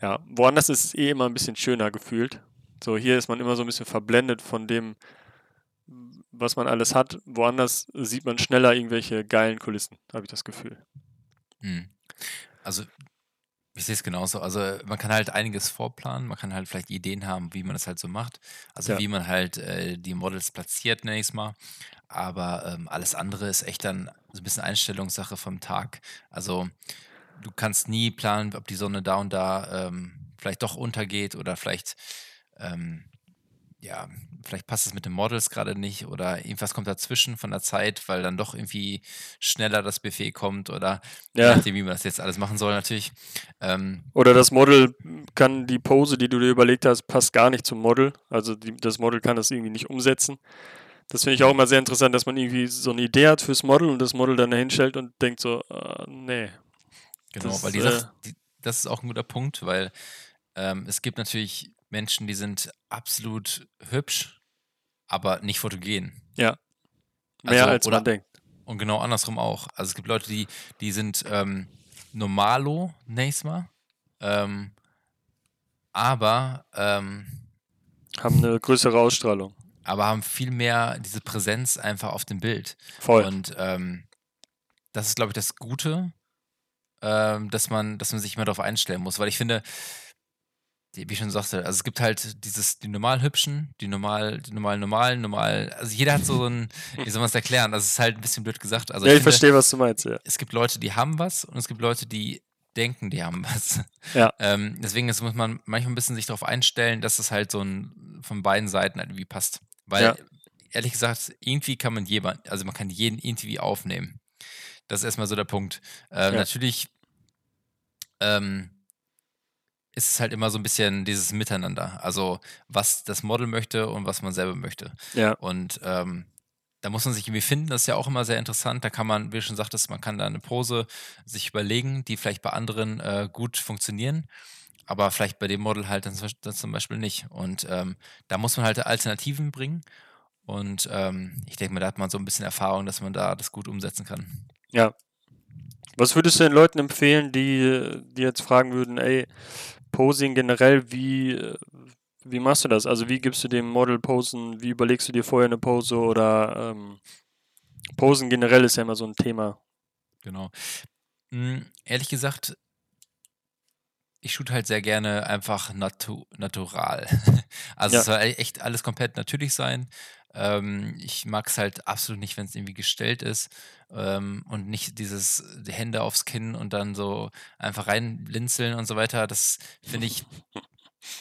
ja, woanders ist es eh immer ein bisschen schöner gefühlt. So, hier ist man immer so ein bisschen verblendet von dem, was man alles hat. Woanders sieht man schneller irgendwelche geilen Kulissen, habe ich das Gefühl. Hm. Also ich sehe es genauso. Also man kann halt einiges vorplanen, man kann halt vielleicht Ideen haben, wie man das halt so macht. Also Ja. wie man halt äh, die Models platziert, nenne ich es mal. Aber ähm, alles andere ist echt dann so ein bisschen Einstellungssache vom Tag. Also du kannst nie planen, ob die Sonne da und da ähm, vielleicht doch untergeht oder vielleicht ähm, ja, vielleicht passt es mit den Models gerade nicht oder irgendwas kommt dazwischen von der Zeit, weil dann doch irgendwie schneller das Buffet kommt oder Ja. nachdem, wie man das jetzt alles machen soll, natürlich. Ähm, Oder das Model kann die Pose, die du dir überlegt hast, passt gar nicht zum Model. Also die, das Model kann das irgendwie nicht umsetzen. Das finde ich auch immer sehr interessant, dass man irgendwie so eine Idee hat fürs Model und das Model dann dahin stellt und denkt so, äh, nee. Genau, Das, weil die äh, Sache, die, das ist auch ein guter Punkt, weil ähm, es gibt natürlich Menschen, die sind absolut hübsch, aber nicht fotogen. Ja, mehr Also, als oder man denkt. und genau andersrum auch. Also es gibt Leute, die, die sind ähm, normalo, nächstes Mal, ähm, aber ähm, Haben eine größere Ausstrahlung. aber haben viel mehr diese Präsenz einfach auf dem Bild. Voll. Und ähm, das ist, glaube ich, das Gute, ähm, dass man, dass man sich immer darauf einstellen muss. Weil ich finde, wie ich schon sagte, also es gibt halt dieses, die normal hübschen, die normal, die normal normalen, normal, also jeder hat so ein, wie soll man es erklären? Also es ist halt ein bisschen blöd gesagt. Also ja, ich finde, verstehe, was du meinst, ja. es gibt Leute, die haben was und es gibt Leute, die denken, die haben was. Ja. Ähm, deswegen muss man manchmal ein bisschen sich darauf einstellen, dass es halt so ein von beiden Seiten halt irgendwie passt. Weil, Ja. ehrlich gesagt, irgendwie kann man jemand, also man kann jeden irgendwie aufnehmen. Das ist erstmal so der Punkt. Ähm, Ja. Natürlich ähm, ist es halt immer so ein bisschen dieses Miteinander. Also, was das Model möchte und was man selber möchte. Ja, Und ähm, da muss man sich irgendwie finden, das ist ja auch immer sehr interessant. Da kann man, wie du schon sagtest, man kann da eine Pose sich überlegen, die vielleicht bei anderen äh, gut funktionieren, aber vielleicht bei dem Model halt dann, zum Beispiel- dann zum Beispiel nicht. Und ähm, da muss man halt Alternativen bringen. Und ähm, ich denke mal, da hat man so ein bisschen Erfahrung, dass man da das gut umsetzen kann. ja. Was würdest du den Leuten empfehlen, die, die jetzt fragen würden, ey, Posing generell, wie, wie machst du das? Also wie gibst du dem Model Posen, wie überlegst du dir vorher eine Pose oder ähm, Posen generell ist ja immer so ein Thema. Genau. Hm, ehrlich gesagt, ich shoot halt sehr gerne einfach natu natural. Also Ja. es soll e- echt alles komplett natürlich sein. Ähm, ich mag es halt absolut nicht, wenn es irgendwie gestellt ist ähm, und nicht dieses die Hände aufs Kinn und dann so einfach reinblinzeln und so weiter. Das finde ich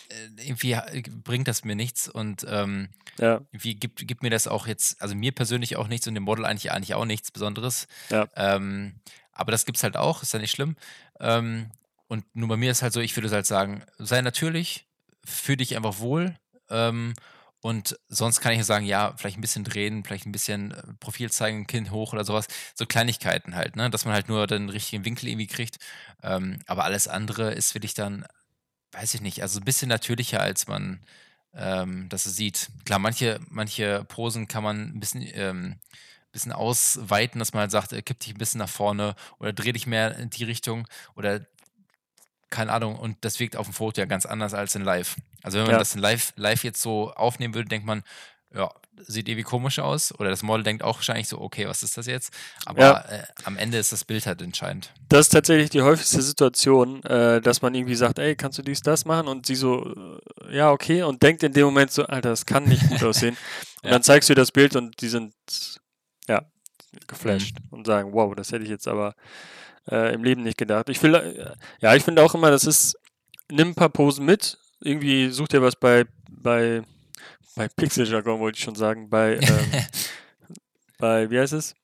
äh, irgendwie bringt das mir nichts und ähm, Ja, irgendwie gibt, gibt mir das auch jetzt, also mir persönlich auch nichts und dem Model eigentlich, eigentlich auch nichts Besonderes. Ja. Ähm, aber das gibt's halt auch, ist ja nicht schlimm. Ähm, und nur bei mir ist halt so, ich würde halt sagen, sei natürlich, fühl dich einfach wohl. Ähm, und sonst kann ich sagen, ja, vielleicht ein bisschen drehen, vielleicht ein bisschen äh, Profil zeigen, Kinn hoch oder sowas. So Kleinigkeiten halt, ne? Dass man halt nur den richtigen Winkel irgendwie kriegt. Ähm, aber alles andere ist wirklich dann, weiß ich nicht, also ein bisschen natürlicher, als man ähm, das sieht. Klar, manche, manche Posen kann man ein bisschen, ähm, bisschen ausweiten, dass man halt sagt, äh, kipp dich ein bisschen nach vorne oder dreh dich mehr in die Richtung oder keine Ahnung. Und das wirkt auf dem Foto ja ganz anders als in live. Also wenn man Ja. das in live, live jetzt so aufnehmen würde, denkt man, ja, sieht irgendwie komisch aus oder das Model denkt auch wahrscheinlich so, okay, was ist das jetzt? Aber ja. äh, am Ende ist das Bild halt entscheidend. Das ist tatsächlich die häufigste Situation, äh, dass man irgendwie sagt, ey, kannst du dies, das machen? Und sie so, äh, ja, okay, und denkt in dem Moment so, Alter, das kann nicht gut aussehen. Und ja. dann zeigst du das Bild und die sind, ja, geflasht mhm. und sagen, wow, das hätte ich jetzt aber äh, im Leben nicht gedacht. Ich will, äh, ja, ich finde auch immer, das ist, nimm ein paar Posen mit, irgendwie such dir was bei, bei, bei Pixel-Jargon wollte ich schon sagen, bei, ähm, bei, wie heißt es?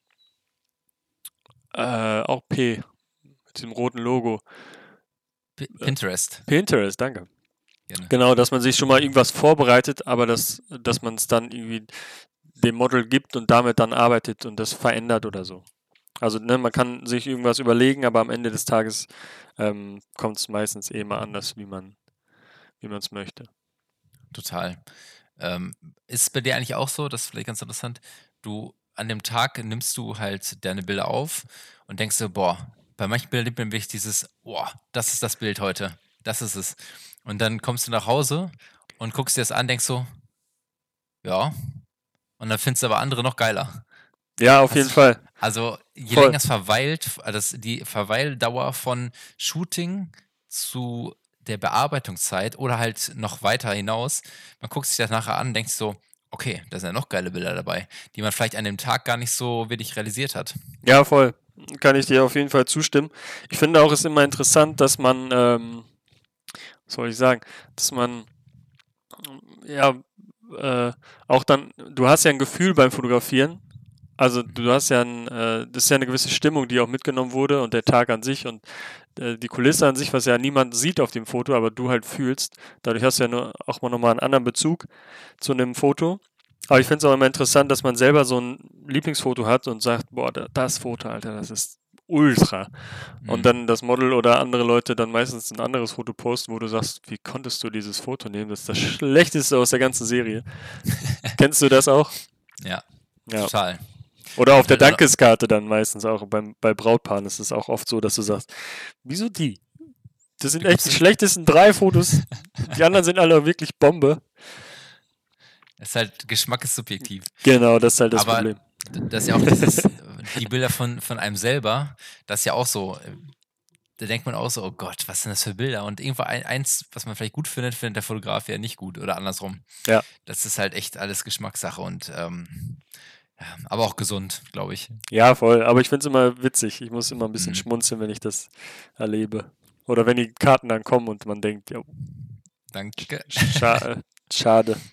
Äh, auch P, mit dem roten Logo. P Pinterest. Pinterest, danke. Gerne. Genau, dass man sich schon mal irgendwas vorbereitet, aber dass, dass man es dann irgendwie dem Model gibt und damit dann arbeitet und das verändert oder so. Also ne, man kann sich irgendwas überlegen, aber am Ende des Tages ähm, kommt es meistens eh mal anders, wie man wie es möchte. Total. Ähm, ist es bei dir eigentlich auch so, das ist vielleicht ganz interessant, du an dem Tag nimmst du halt deine Bilder auf und denkst so, boah, bei manchen Bildern nimmt man wirklich dieses, boah, das ist das Bild heute, das ist es. Und dann kommst du nach Hause und guckst dir das an, denkst so, ja, und dann findest du aber andere noch geiler. Ja, auf Hast jeden Fall. Also je Voll. länger es verweilt, also die Verweildauer von Shooting zu der Bearbeitungszeit oder halt noch weiter hinaus, man guckt sich das nachher an und denkt so, okay, da sind ja noch geile Bilder dabei, die man vielleicht an dem Tag gar nicht so wirklich realisiert hat. Ja, voll. Kann ich dir auf jeden Fall zustimmen. Ich finde auch, es ist immer interessant, dass man, ähm, was soll ich sagen, dass man, ja, äh, auch dann, du hast ja ein Gefühl beim Fotografieren. Also du hast ja ein, äh, das ist ja eine gewisse Stimmung, die auch mitgenommen wurde und der Tag an sich und äh, die Kulisse an sich, was ja niemand sieht auf dem Foto, aber du halt fühlst. Dadurch hast du ja nur, auch mal nochmal einen anderen Bezug zu einem Foto. Aber ich finde es auch immer interessant, dass man selber so ein Lieblingsfoto hat und sagt, boah, das Foto, Alter, das ist ultra. Mhm. Und dann das Model oder andere Leute dann meistens ein anderes Foto posten, wo du sagst, wie konntest du dieses Foto nehmen? Das ist das Schlechteste aus der ganzen Serie. Kennst du das auch? Ja, ja. total. Oder auf der Dankeskarte dann meistens auch. Beim, bei Brautpaaren ist es auch oft so, dass du sagst, wieso die? Das sind echt die schlechtesten drei Fotos. Die anderen sind alle wirklich Bombe. Es ist halt, Geschmack ist subjektiv. Genau, das ist halt das Aber Problem. Das ist ja auch dieses, die Bilder von, von einem selber, das ist ja auch so, da denkt man auch so, oh Gott, was sind das für Bilder? Und irgendwo ein, eins, was man vielleicht gut findet, findet der Fotograf ja nicht gut oder andersrum. Ja. Das ist halt echt alles Geschmackssache und ähm, aber auch gesund, glaube ich. Ja, voll. Aber ich finde es immer witzig. Ich muss immer ein bisschen mhm. schmunzeln, wenn ich das erlebe. Oder wenn die Karten dann kommen und man denkt, ja. Danke. Scha schade.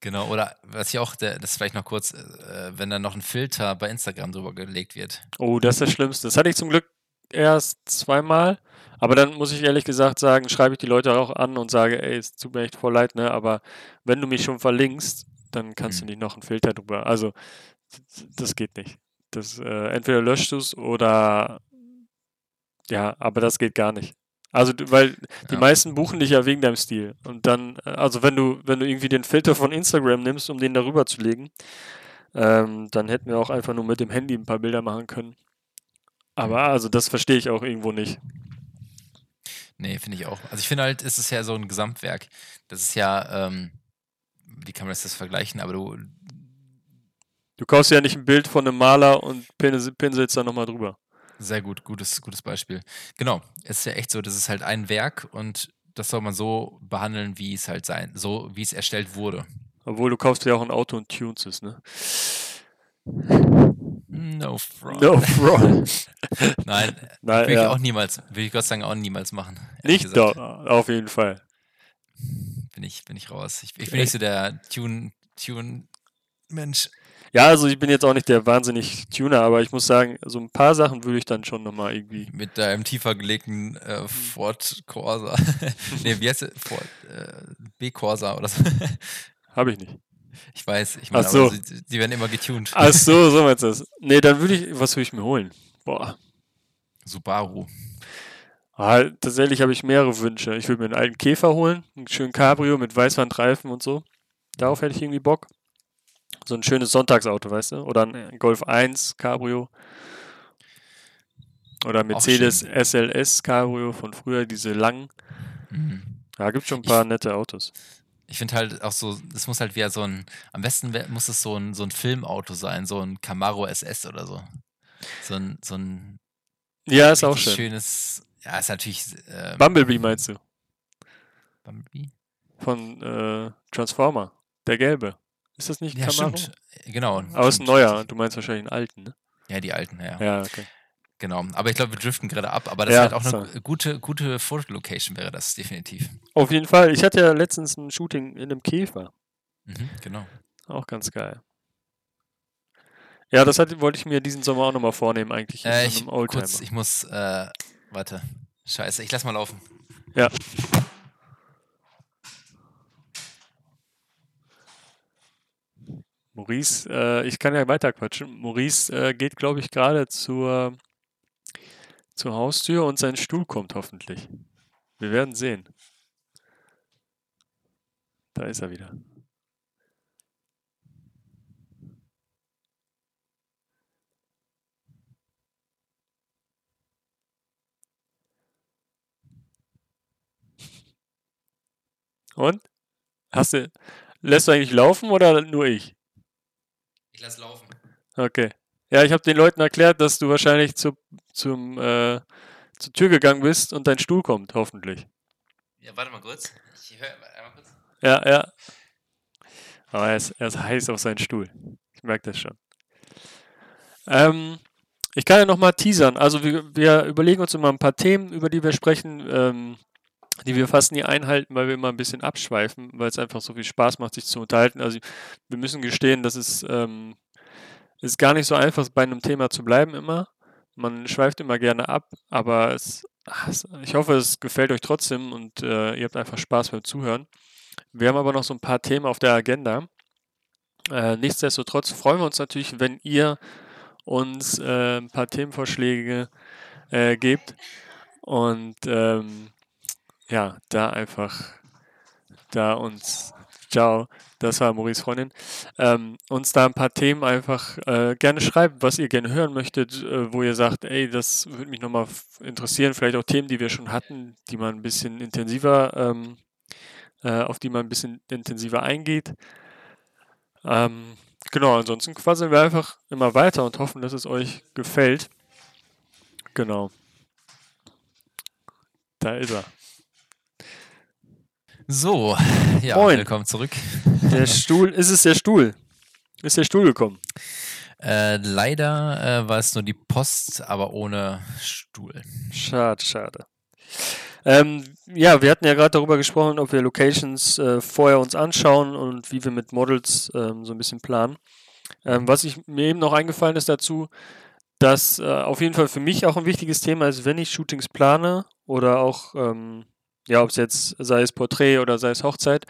Genau, oder was ich auch, das vielleicht noch kurz, äh, wenn dann noch ein Filter bei Instagram drüber gelegt wird. Oh, das ist das Schlimmste. Das hatte ich zum Glück erst zweimal. Aber dann muss ich ehrlich gesagt sagen, schreibe ich die Leute auch an und sage, ey, es tut mir echt voll leid, ne? Aber wenn du mich schon verlinkst, dann kannst mhm. du nicht noch einen Filter drüber. Also, das geht nicht. Das, äh, entweder löscht du es oder ja, aber das geht gar nicht. Also, weil die ja. meisten buchen dich ja wegen deinem Stil. Und dann, äh, also wenn du, wenn du irgendwie den Filter von Instagram nimmst, um den darüber zu legen, ähm, dann hätten wir auch einfach nur mit dem Handy ein paar Bilder machen können. Aber mhm. also das verstehe ich auch irgendwo nicht. Nee, finde ich auch. Also ich finde halt, es ist ja so ein Gesamtwerk. Das ist ja, ähm, wie kann man das, das vergleichen, aber du. Du kaufst ja nicht ein Bild von einem Maler und pinselst da nochmal drüber. Sehr gut, gutes, gutes Beispiel. Genau, es ist ja echt so, das ist halt ein Werk und das soll man so behandeln, wie es halt sein, so wie es erstellt wurde. Obwohl du kaufst ja auch ein Auto und tunst es, ne? No fraud. No fraud. Nein, Nein will ja. ich auch niemals, will ich Gott sagen auch niemals machen. Nicht gesagt. doch, auf jeden Fall bin ich, bin ich raus. Ich, ich bin nicht so der Tune, Tune-Mensch. Ja, also ich bin jetzt auch nicht der wahnsinnig Tuner, aber ich muss sagen, so ein paar Sachen würde ich dann schon nochmal irgendwie. Mit deinem tiefer gelegten äh, hm. Ford Corsa. ne, wie heißt es? Ford, äh, B Corsa oder so. Habe ich nicht. Ich weiß, ich meine, so. sie, die werden immer getuned. Ach so, so meinst du das. Nee, dann würde ich, was würde ich mir holen? Boah. Subaru. Ah, tatsächlich habe ich mehrere Wünsche. Ich würde mir einen alten Käfer holen, einen schönen Cabrio mit Weißwandreifen und so. Darauf hätte ich irgendwie Bock. So ein schönes Sonntagsauto, weißt du? Oder ein Golf 1 Cabrio. Oder Mercedes SLS Cabrio von früher, diese langen. Mhm. Ja, gibt schon ein paar nette Autos. Ich finde halt auch so, es muss halt wieder so ein, am besten muss es so ein, so ein Filmauto sein, so ein Camaro SS oder so. So ein, so ein ja, ist auch schön. schönes, ja, ist natürlich. Ähm, Bumblebee meinst du? Bumblebee? Von äh, Transformer, der gelbe. Ist das nicht ja, Camaro? Stimmt. Genau. Aber es ist ein neuer, du meinst wahrscheinlich einen alten, ne? Ja, die alten, ja. Ja, okay. Genau, aber ich glaube, wir driften gerade ab, aber das ja, ist halt auch eine so. gute, gute Fotolocation wäre das definitiv. Auf jeden Fall. Ich hatte ja letztens ein Shooting in einem Käfer. Mhm, genau. Auch ganz geil. Ja, das hat, wollte ich mir diesen Sommer auch nochmal vornehmen, eigentlich. Äh, ich, kurz, ich muss, äh, warte. Scheiße, ich lass mal laufen. Ja. Maurice, äh, ich kann ja weiter quatschen. Maurice äh, geht, glaube ich, gerade zur, zur Haustür und sein Stuhl kommt hoffentlich. Wir werden sehen. Da ist er wieder. Und? Hast du, lässt du eigentlich laufen oder nur ich? Ich lasse laufen. Okay. Ja, ich habe den Leuten erklärt, dass du wahrscheinlich zu, zum, äh, zur Tür gegangen bist und dein Stuhl kommt, hoffentlich. Ja, warte mal kurz. Ich höre einmal kurz. Ja, ja. Aber er ist, er ist heiß auf seinen Stuhl. Ich merke das schon. Ähm, ich kann ja nochmal teasern. Also wir, wir, überlegen uns immer ein paar Themen, über die wir sprechen, ähm, die wir fast nie einhalten, weil wir immer ein bisschen abschweifen, weil es einfach so viel Spaß macht, sich zu unterhalten. Also wir müssen gestehen, dass es ähm, ist gar nicht so einfach, bei einem Thema zu bleiben immer. Man schweift immer gerne ab, aber es, ich hoffe, es gefällt euch trotzdem und äh, ihr habt einfach Spaß beim Zuhören. Wir haben aber noch so ein paar Themen auf der Agenda. Äh, nichtsdestotrotz freuen wir uns natürlich, wenn ihr uns äh, ein paar Themenvorschläge äh, gebt und ähm, ja, da einfach, da uns, ciao, das war Maurice Freundin, ähm, uns da ein paar Themen einfach äh, gerne schreiben, was ihr gerne hören möchtet, äh, wo ihr sagt, ey, das würde mich nochmal interessieren, vielleicht auch Themen, die wir schon hatten, die man ein bisschen intensiver, ähm, äh, auf die man ein bisschen intensiver eingeht. Ähm, genau, ansonsten quasseln wir einfach immer weiter und hoffen, dass es euch gefällt. Genau. Da ist er. So, ja, Moin. willkommen zurück. Der Stuhl, ist es der Stuhl? Ist der Stuhl gekommen? Äh, leider äh, war es nur die Post, aber ohne Stuhl. Schade, schade. Ähm, ja, wir hatten ja gerade darüber gesprochen, ob wir Locations äh, vorher uns anschauen und wie wir mit Models ähm, so ein bisschen planen. Ähm, was ich, mir eben noch eingefallen ist dazu, dass äh, auf jeden Fall für mich auch ein wichtiges Thema ist, wenn ich Shootings plane oder auch ähm, ja, ob es jetzt sei es Porträt oder sei es Hochzeit,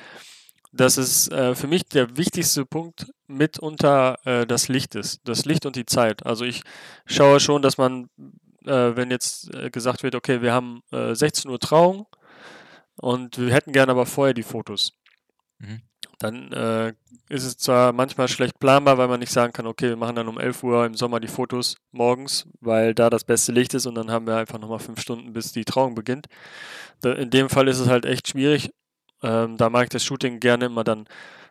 dass es äh, für mich der wichtigste Punkt mitunter äh, das Licht ist. Das Licht und die Zeit. Also ich schaue schon, dass man, äh, wenn jetzt äh, gesagt wird, okay, wir haben 16 äh, Uhr Trauung und wir hätten gerne aber vorher die Fotos. Mhm. Dann äh, ist es zwar manchmal schlecht planbar, weil man nicht sagen kann, okay, wir machen dann um 11 Uhr im Sommer die Fotos morgens, weil da das beste Licht ist und dann haben wir einfach nochmal fünf Stunden, bis die Trauung beginnt. In dem Fall ist es halt echt schwierig. Ähm, da mag ich das Shooting gerne immer dann,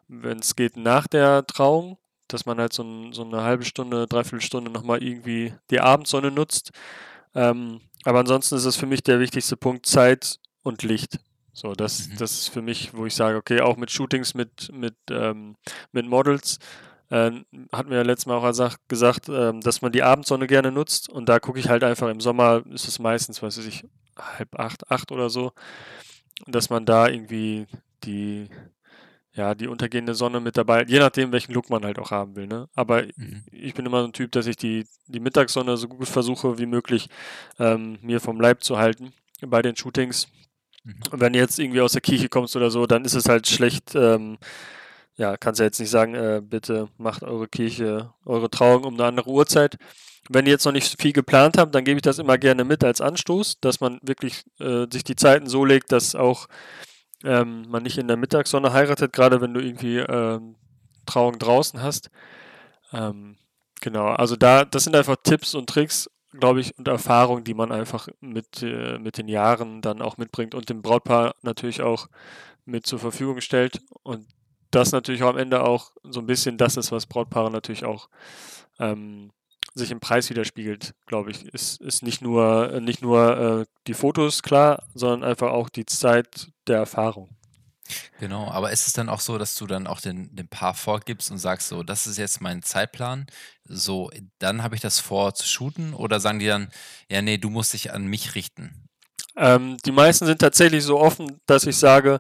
wenn es geht, nach der Trauung, dass man halt so, ein, so eine halbe Stunde, dreiviertel Stunde nochmal irgendwie die Abendsonne nutzt. Ähm, aber ansonsten ist es für mich der wichtigste Punkt Zeit und Licht. So, das, mhm. das ist für mich, wo ich sage, okay, auch mit Shootings mit, mit, ähm, mit Models, äh, hatten wir ja letztes Mal auch gesagt, äh, dass man die Abendsonne gerne nutzt. Und da gucke ich halt einfach im Sommer, ist es meistens, weiß ich, halb acht, acht oder so, dass man da irgendwie die, ja, die untergehende Sonne mit dabei, je nachdem, welchen Look man halt auch haben will. Ne? Aber mhm. ich bin immer so ein Typ, dass ich die, die Mittagssonne so gut versuche wie möglich ähm, mir vom Leib zu halten bei den Shootings. Mhm. Wenn du jetzt irgendwie aus der Kirche kommst oder so, dann ist es halt schlecht. Ähm, ja, kannst ja jetzt nicht sagen, äh, bitte macht eure Kirche, eure Trauung um eine andere Uhrzeit. Wenn ihr jetzt noch nicht viel geplant habt, dann gebe ich das immer gerne mit als Anstoß, dass man wirklich äh, sich die Zeiten so legt, dass auch ähm, man nicht in der Mittagssonne heiratet, gerade wenn du irgendwie ähm, Trauung draußen hast. Ähm, genau, also da, das sind einfach Tipps und Tricks, glaube ich, und Erfahrung, die man einfach mit, äh, mit den Jahren dann auch mitbringt und dem Brautpaar natürlich auch mit zur Verfügung stellt. Und das natürlich auch am Ende auch so ein bisschen das ist, was Brautpaare natürlich auch ähm, sich im Preis widerspiegelt, glaube ich. Ist, ist nicht nur, nicht nur äh, die Fotos klar, sondern einfach auch die Zeit der Erfahrung. Genau, aber ist es dann auch so, dass du dann auch den, dem Paar vorgibst und sagst, so, das ist jetzt mein Zeitplan, so, dann habe ich das vor zu shooten oder sagen die dann, ja, nee, du musst dich an mich richten? Ähm, die meisten sind tatsächlich so offen, dass ich sage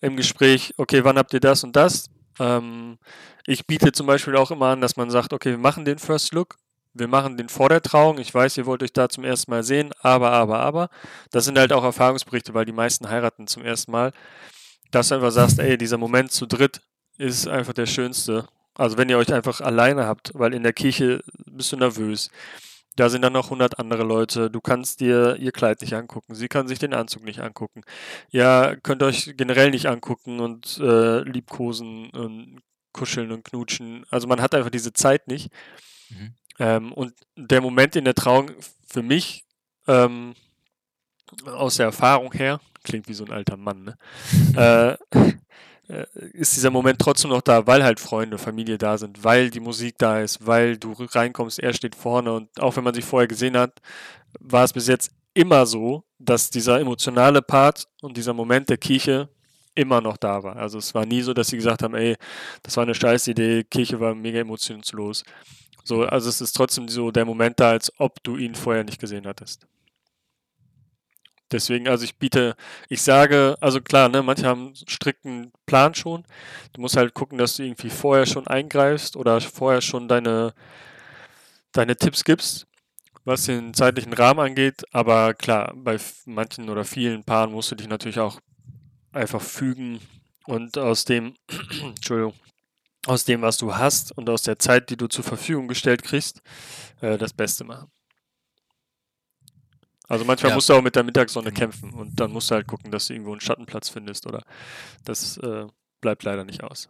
im Gespräch, okay, wann habt ihr das und das? Ähm, ich biete zum Beispiel auch immer an, dass man sagt, okay, wir machen den First Look, wir machen den vor der Trauung. Ich weiß, ihr wollt euch da zum ersten Mal sehen, aber, aber, aber. Das sind halt auch Erfahrungsberichte, weil die meisten heiraten zum ersten Mal. Dass du einfach sagst, ey, dieser Moment zu dritt ist einfach der schönste. Also wenn ihr euch einfach alleine habt, weil in der Kirche bist du nervös. Da sind dann noch 100 andere Leute. Du kannst dir ihr Kleid nicht angucken. Sie kann sich den Anzug nicht angucken. Ja, könnt euch generell nicht angucken und äh, liebkosen und kuscheln und knutschen. Also man hat einfach diese Zeit nicht. Mhm. Ähm, und der Moment in der Trauung für mich ähm, aus der Erfahrung her, klingt wie so ein alter Mann, ne? äh, äh, ist dieser Moment trotzdem noch da, weil halt Freunde, Familie da sind, weil die Musik da ist, weil du reinkommst, er steht vorne und auch wenn man sich vorher gesehen hat, war es bis jetzt immer so, dass dieser emotionale Part und dieser Moment der Kirche immer noch da war. Also es war nie so, dass sie gesagt haben, ey, das war eine scheiß Idee, Kirche war mega emotionslos. So, also es ist trotzdem so der Moment da, als ob du ihn vorher nicht gesehen hattest. Deswegen, also ich biete, ich sage, also klar, ne, manche haben einen strikten Plan schon. Du musst halt gucken, dass du irgendwie vorher schon eingreifst oder vorher schon deine, deine Tipps gibst, was den zeitlichen Rahmen angeht. Aber klar, bei manchen oder vielen Paaren musst du dich natürlich auch einfach fügen und aus dem, Entschuldigung, aus dem, was du hast und aus der Zeit, die du zur Verfügung gestellt kriegst, äh, das Beste machen. Also manchmal ja. musst du auch mit der Mittagssonne kämpfen und dann musst du halt gucken, dass du irgendwo einen Schattenplatz findest oder das äh, bleibt leider nicht aus.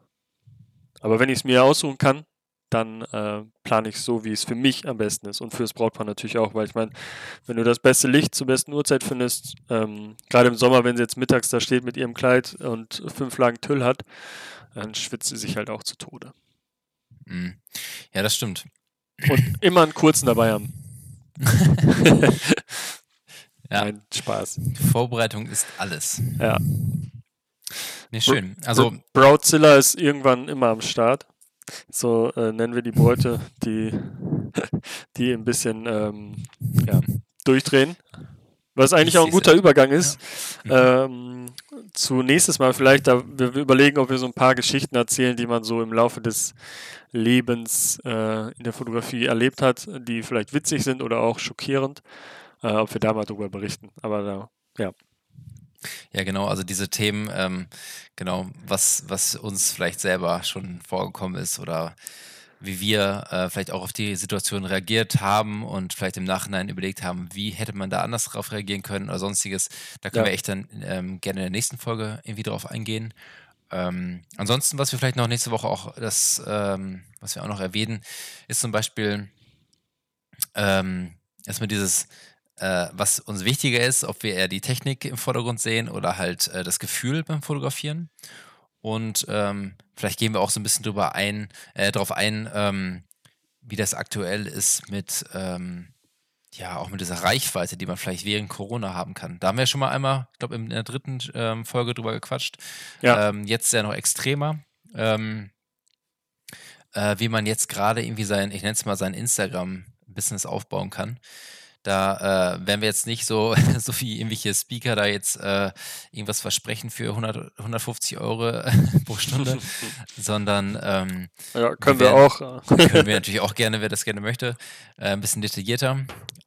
Aber wenn ich es mir aussuchen kann, dann äh, plane ich es so, wie es für mich am besten ist und fürs Brautpaar natürlich auch, weil ich meine, wenn du das beste Licht zur besten Uhrzeit findest, ähm, gerade im Sommer, wenn sie jetzt mittags da steht mit ihrem Kleid und fünf Lagen Tüll hat, dann schwitzt sie sich halt auch zu Tode. Mhm. Ja, das stimmt. Und immer einen kurzen dabei haben. ja. Nein, Spaß. Vorbereitung ist alles. Ja. Nee, schön. Also Broadzilla ist irgendwann immer am Start. So äh, nennen wir die Beute, die, die ein bisschen ähm, ja, durchdrehen. Was eigentlich auch ein guter Übergang ist. Ja. Ähm, zu nächstes Mal vielleicht, da wir überlegen, ob wir so ein paar Geschichten erzählen, die man so im Laufe des Lebens äh, in der Fotografie erlebt hat, die vielleicht witzig sind oder auch schockierend, äh, ob wir da mal drüber berichten. Aber da, ja. Ja, genau, also diese Themen, ähm, genau, was, was uns vielleicht selber schon vorgekommen ist oder wie wir äh, vielleicht auch auf die Situation reagiert haben und vielleicht im Nachhinein überlegt haben, wie hätte man da anders darauf reagieren können oder sonstiges. Da können ja. wir echt dann ähm, gerne in der nächsten Folge irgendwie drauf eingehen. Ähm, ansonsten, was wir vielleicht noch nächste Woche auch, das, ähm, was wir auch noch erwähnen, ist zum Beispiel ähm, erstmal dieses, äh, was uns wichtiger ist, ob wir eher die Technik im Vordergrund sehen oder halt äh, das Gefühl beim Fotografieren. Und ähm, vielleicht gehen wir auch so ein bisschen drüber ein, äh, darauf ein, ähm, wie das aktuell ist mit, ähm, ja, auch mit dieser Reichweite, die man vielleicht während Corona haben kann. Da haben wir schon mal einmal, ich glaube, in der dritten ähm, Folge drüber gequatscht. Ja. Ähm, jetzt ja noch extremer. Ähm, äh, wie man jetzt gerade irgendwie sein, ich nenne es mal sein Instagram-Business aufbauen kann. Da äh, werden wir jetzt nicht so, so wie irgendwelche Speaker da jetzt äh, irgendwas versprechen für 100, 150 Euro pro Stunde, sondern ähm, ja, können wir, werden, auch. können wir natürlich auch gerne, wer das gerne möchte, äh, ein bisschen detaillierter.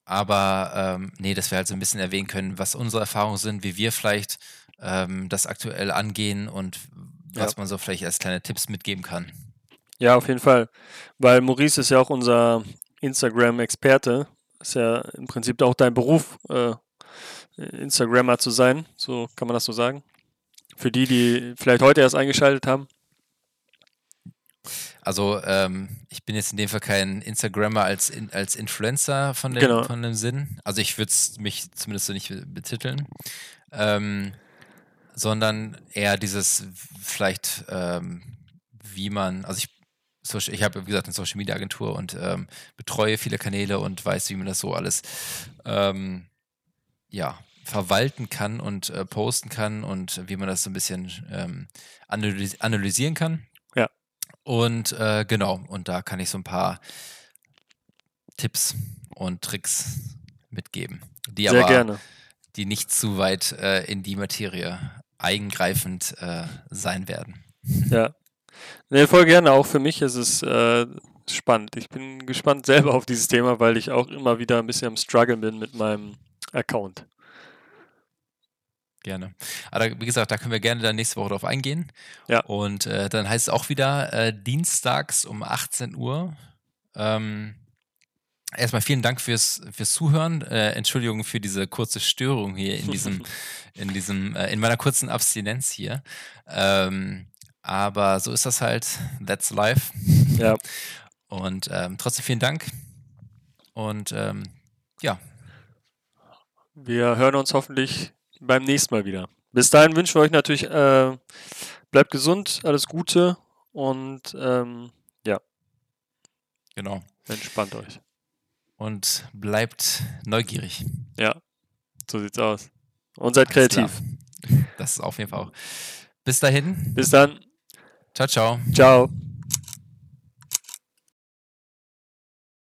Aber ähm, nee, dass wir halt so ein bisschen erwähnen können, was unsere Erfahrungen sind, wie wir vielleicht ähm, das aktuell angehen und was ja. man so vielleicht als kleine Tipps mitgeben kann. Ja, auf jeden Fall. Weil Maurice ist ja auch unser Instagram-Experte ist ja im Prinzip auch dein Beruf, äh, Instagrammer zu sein. So kann man das so sagen. Für die, die vielleicht heute erst eingeschaltet haben. Also ähm, ich bin jetzt in dem Fall kein Instagrammer als, in, als Influencer von dem, genau. von dem Sinn. Also ich würde es mich zumindest so nicht betiteln. Ähm, sondern eher dieses vielleicht, ähm, wie man, also ich ich habe, wie gesagt, eine Social Media Agentur und ähm, betreue viele Kanäle und weiß, wie man das so alles ähm, ja, verwalten kann und äh, posten kann und wie man das so ein bisschen ähm, analys analysieren kann. Ja. Und äh, genau, und da kann ich so ein paar Tipps und Tricks mitgeben, die Sehr aber gerne. die nicht zu weit äh, in die Materie eingreifend äh, sein werden. Ja. Nee, voll gerne. Auch für mich ist es äh, spannend. Ich bin gespannt selber auf dieses Thema, weil ich auch immer wieder ein bisschen am Struggle bin mit meinem Account. Gerne. Aber wie gesagt, da können wir gerne dann nächste Woche drauf eingehen. Ja. Und äh, dann heißt es auch wieder äh, dienstags um 18 Uhr. Ähm, erstmal vielen Dank fürs, fürs Zuhören. Äh, Entschuldigung für diese kurze Störung hier in diesem, in diesem, äh, in meiner kurzen Abstinenz hier. Ähm, aber so ist das halt. That's life. Ja. Und ähm, trotzdem vielen Dank. Und ähm, ja. Wir hören uns hoffentlich beim nächsten Mal wieder. Bis dahin wünschen wir euch natürlich, äh, bleibt gesund, alles Gute und ähm, ja. Genau. Entspannt euch. Und bleibt neugierig. Ja, so sieht's aus. Und seid kreativ. Das ist auf jeden Fall auch. Bis dahin. Bis dann. Ciao, ciao. Ciao.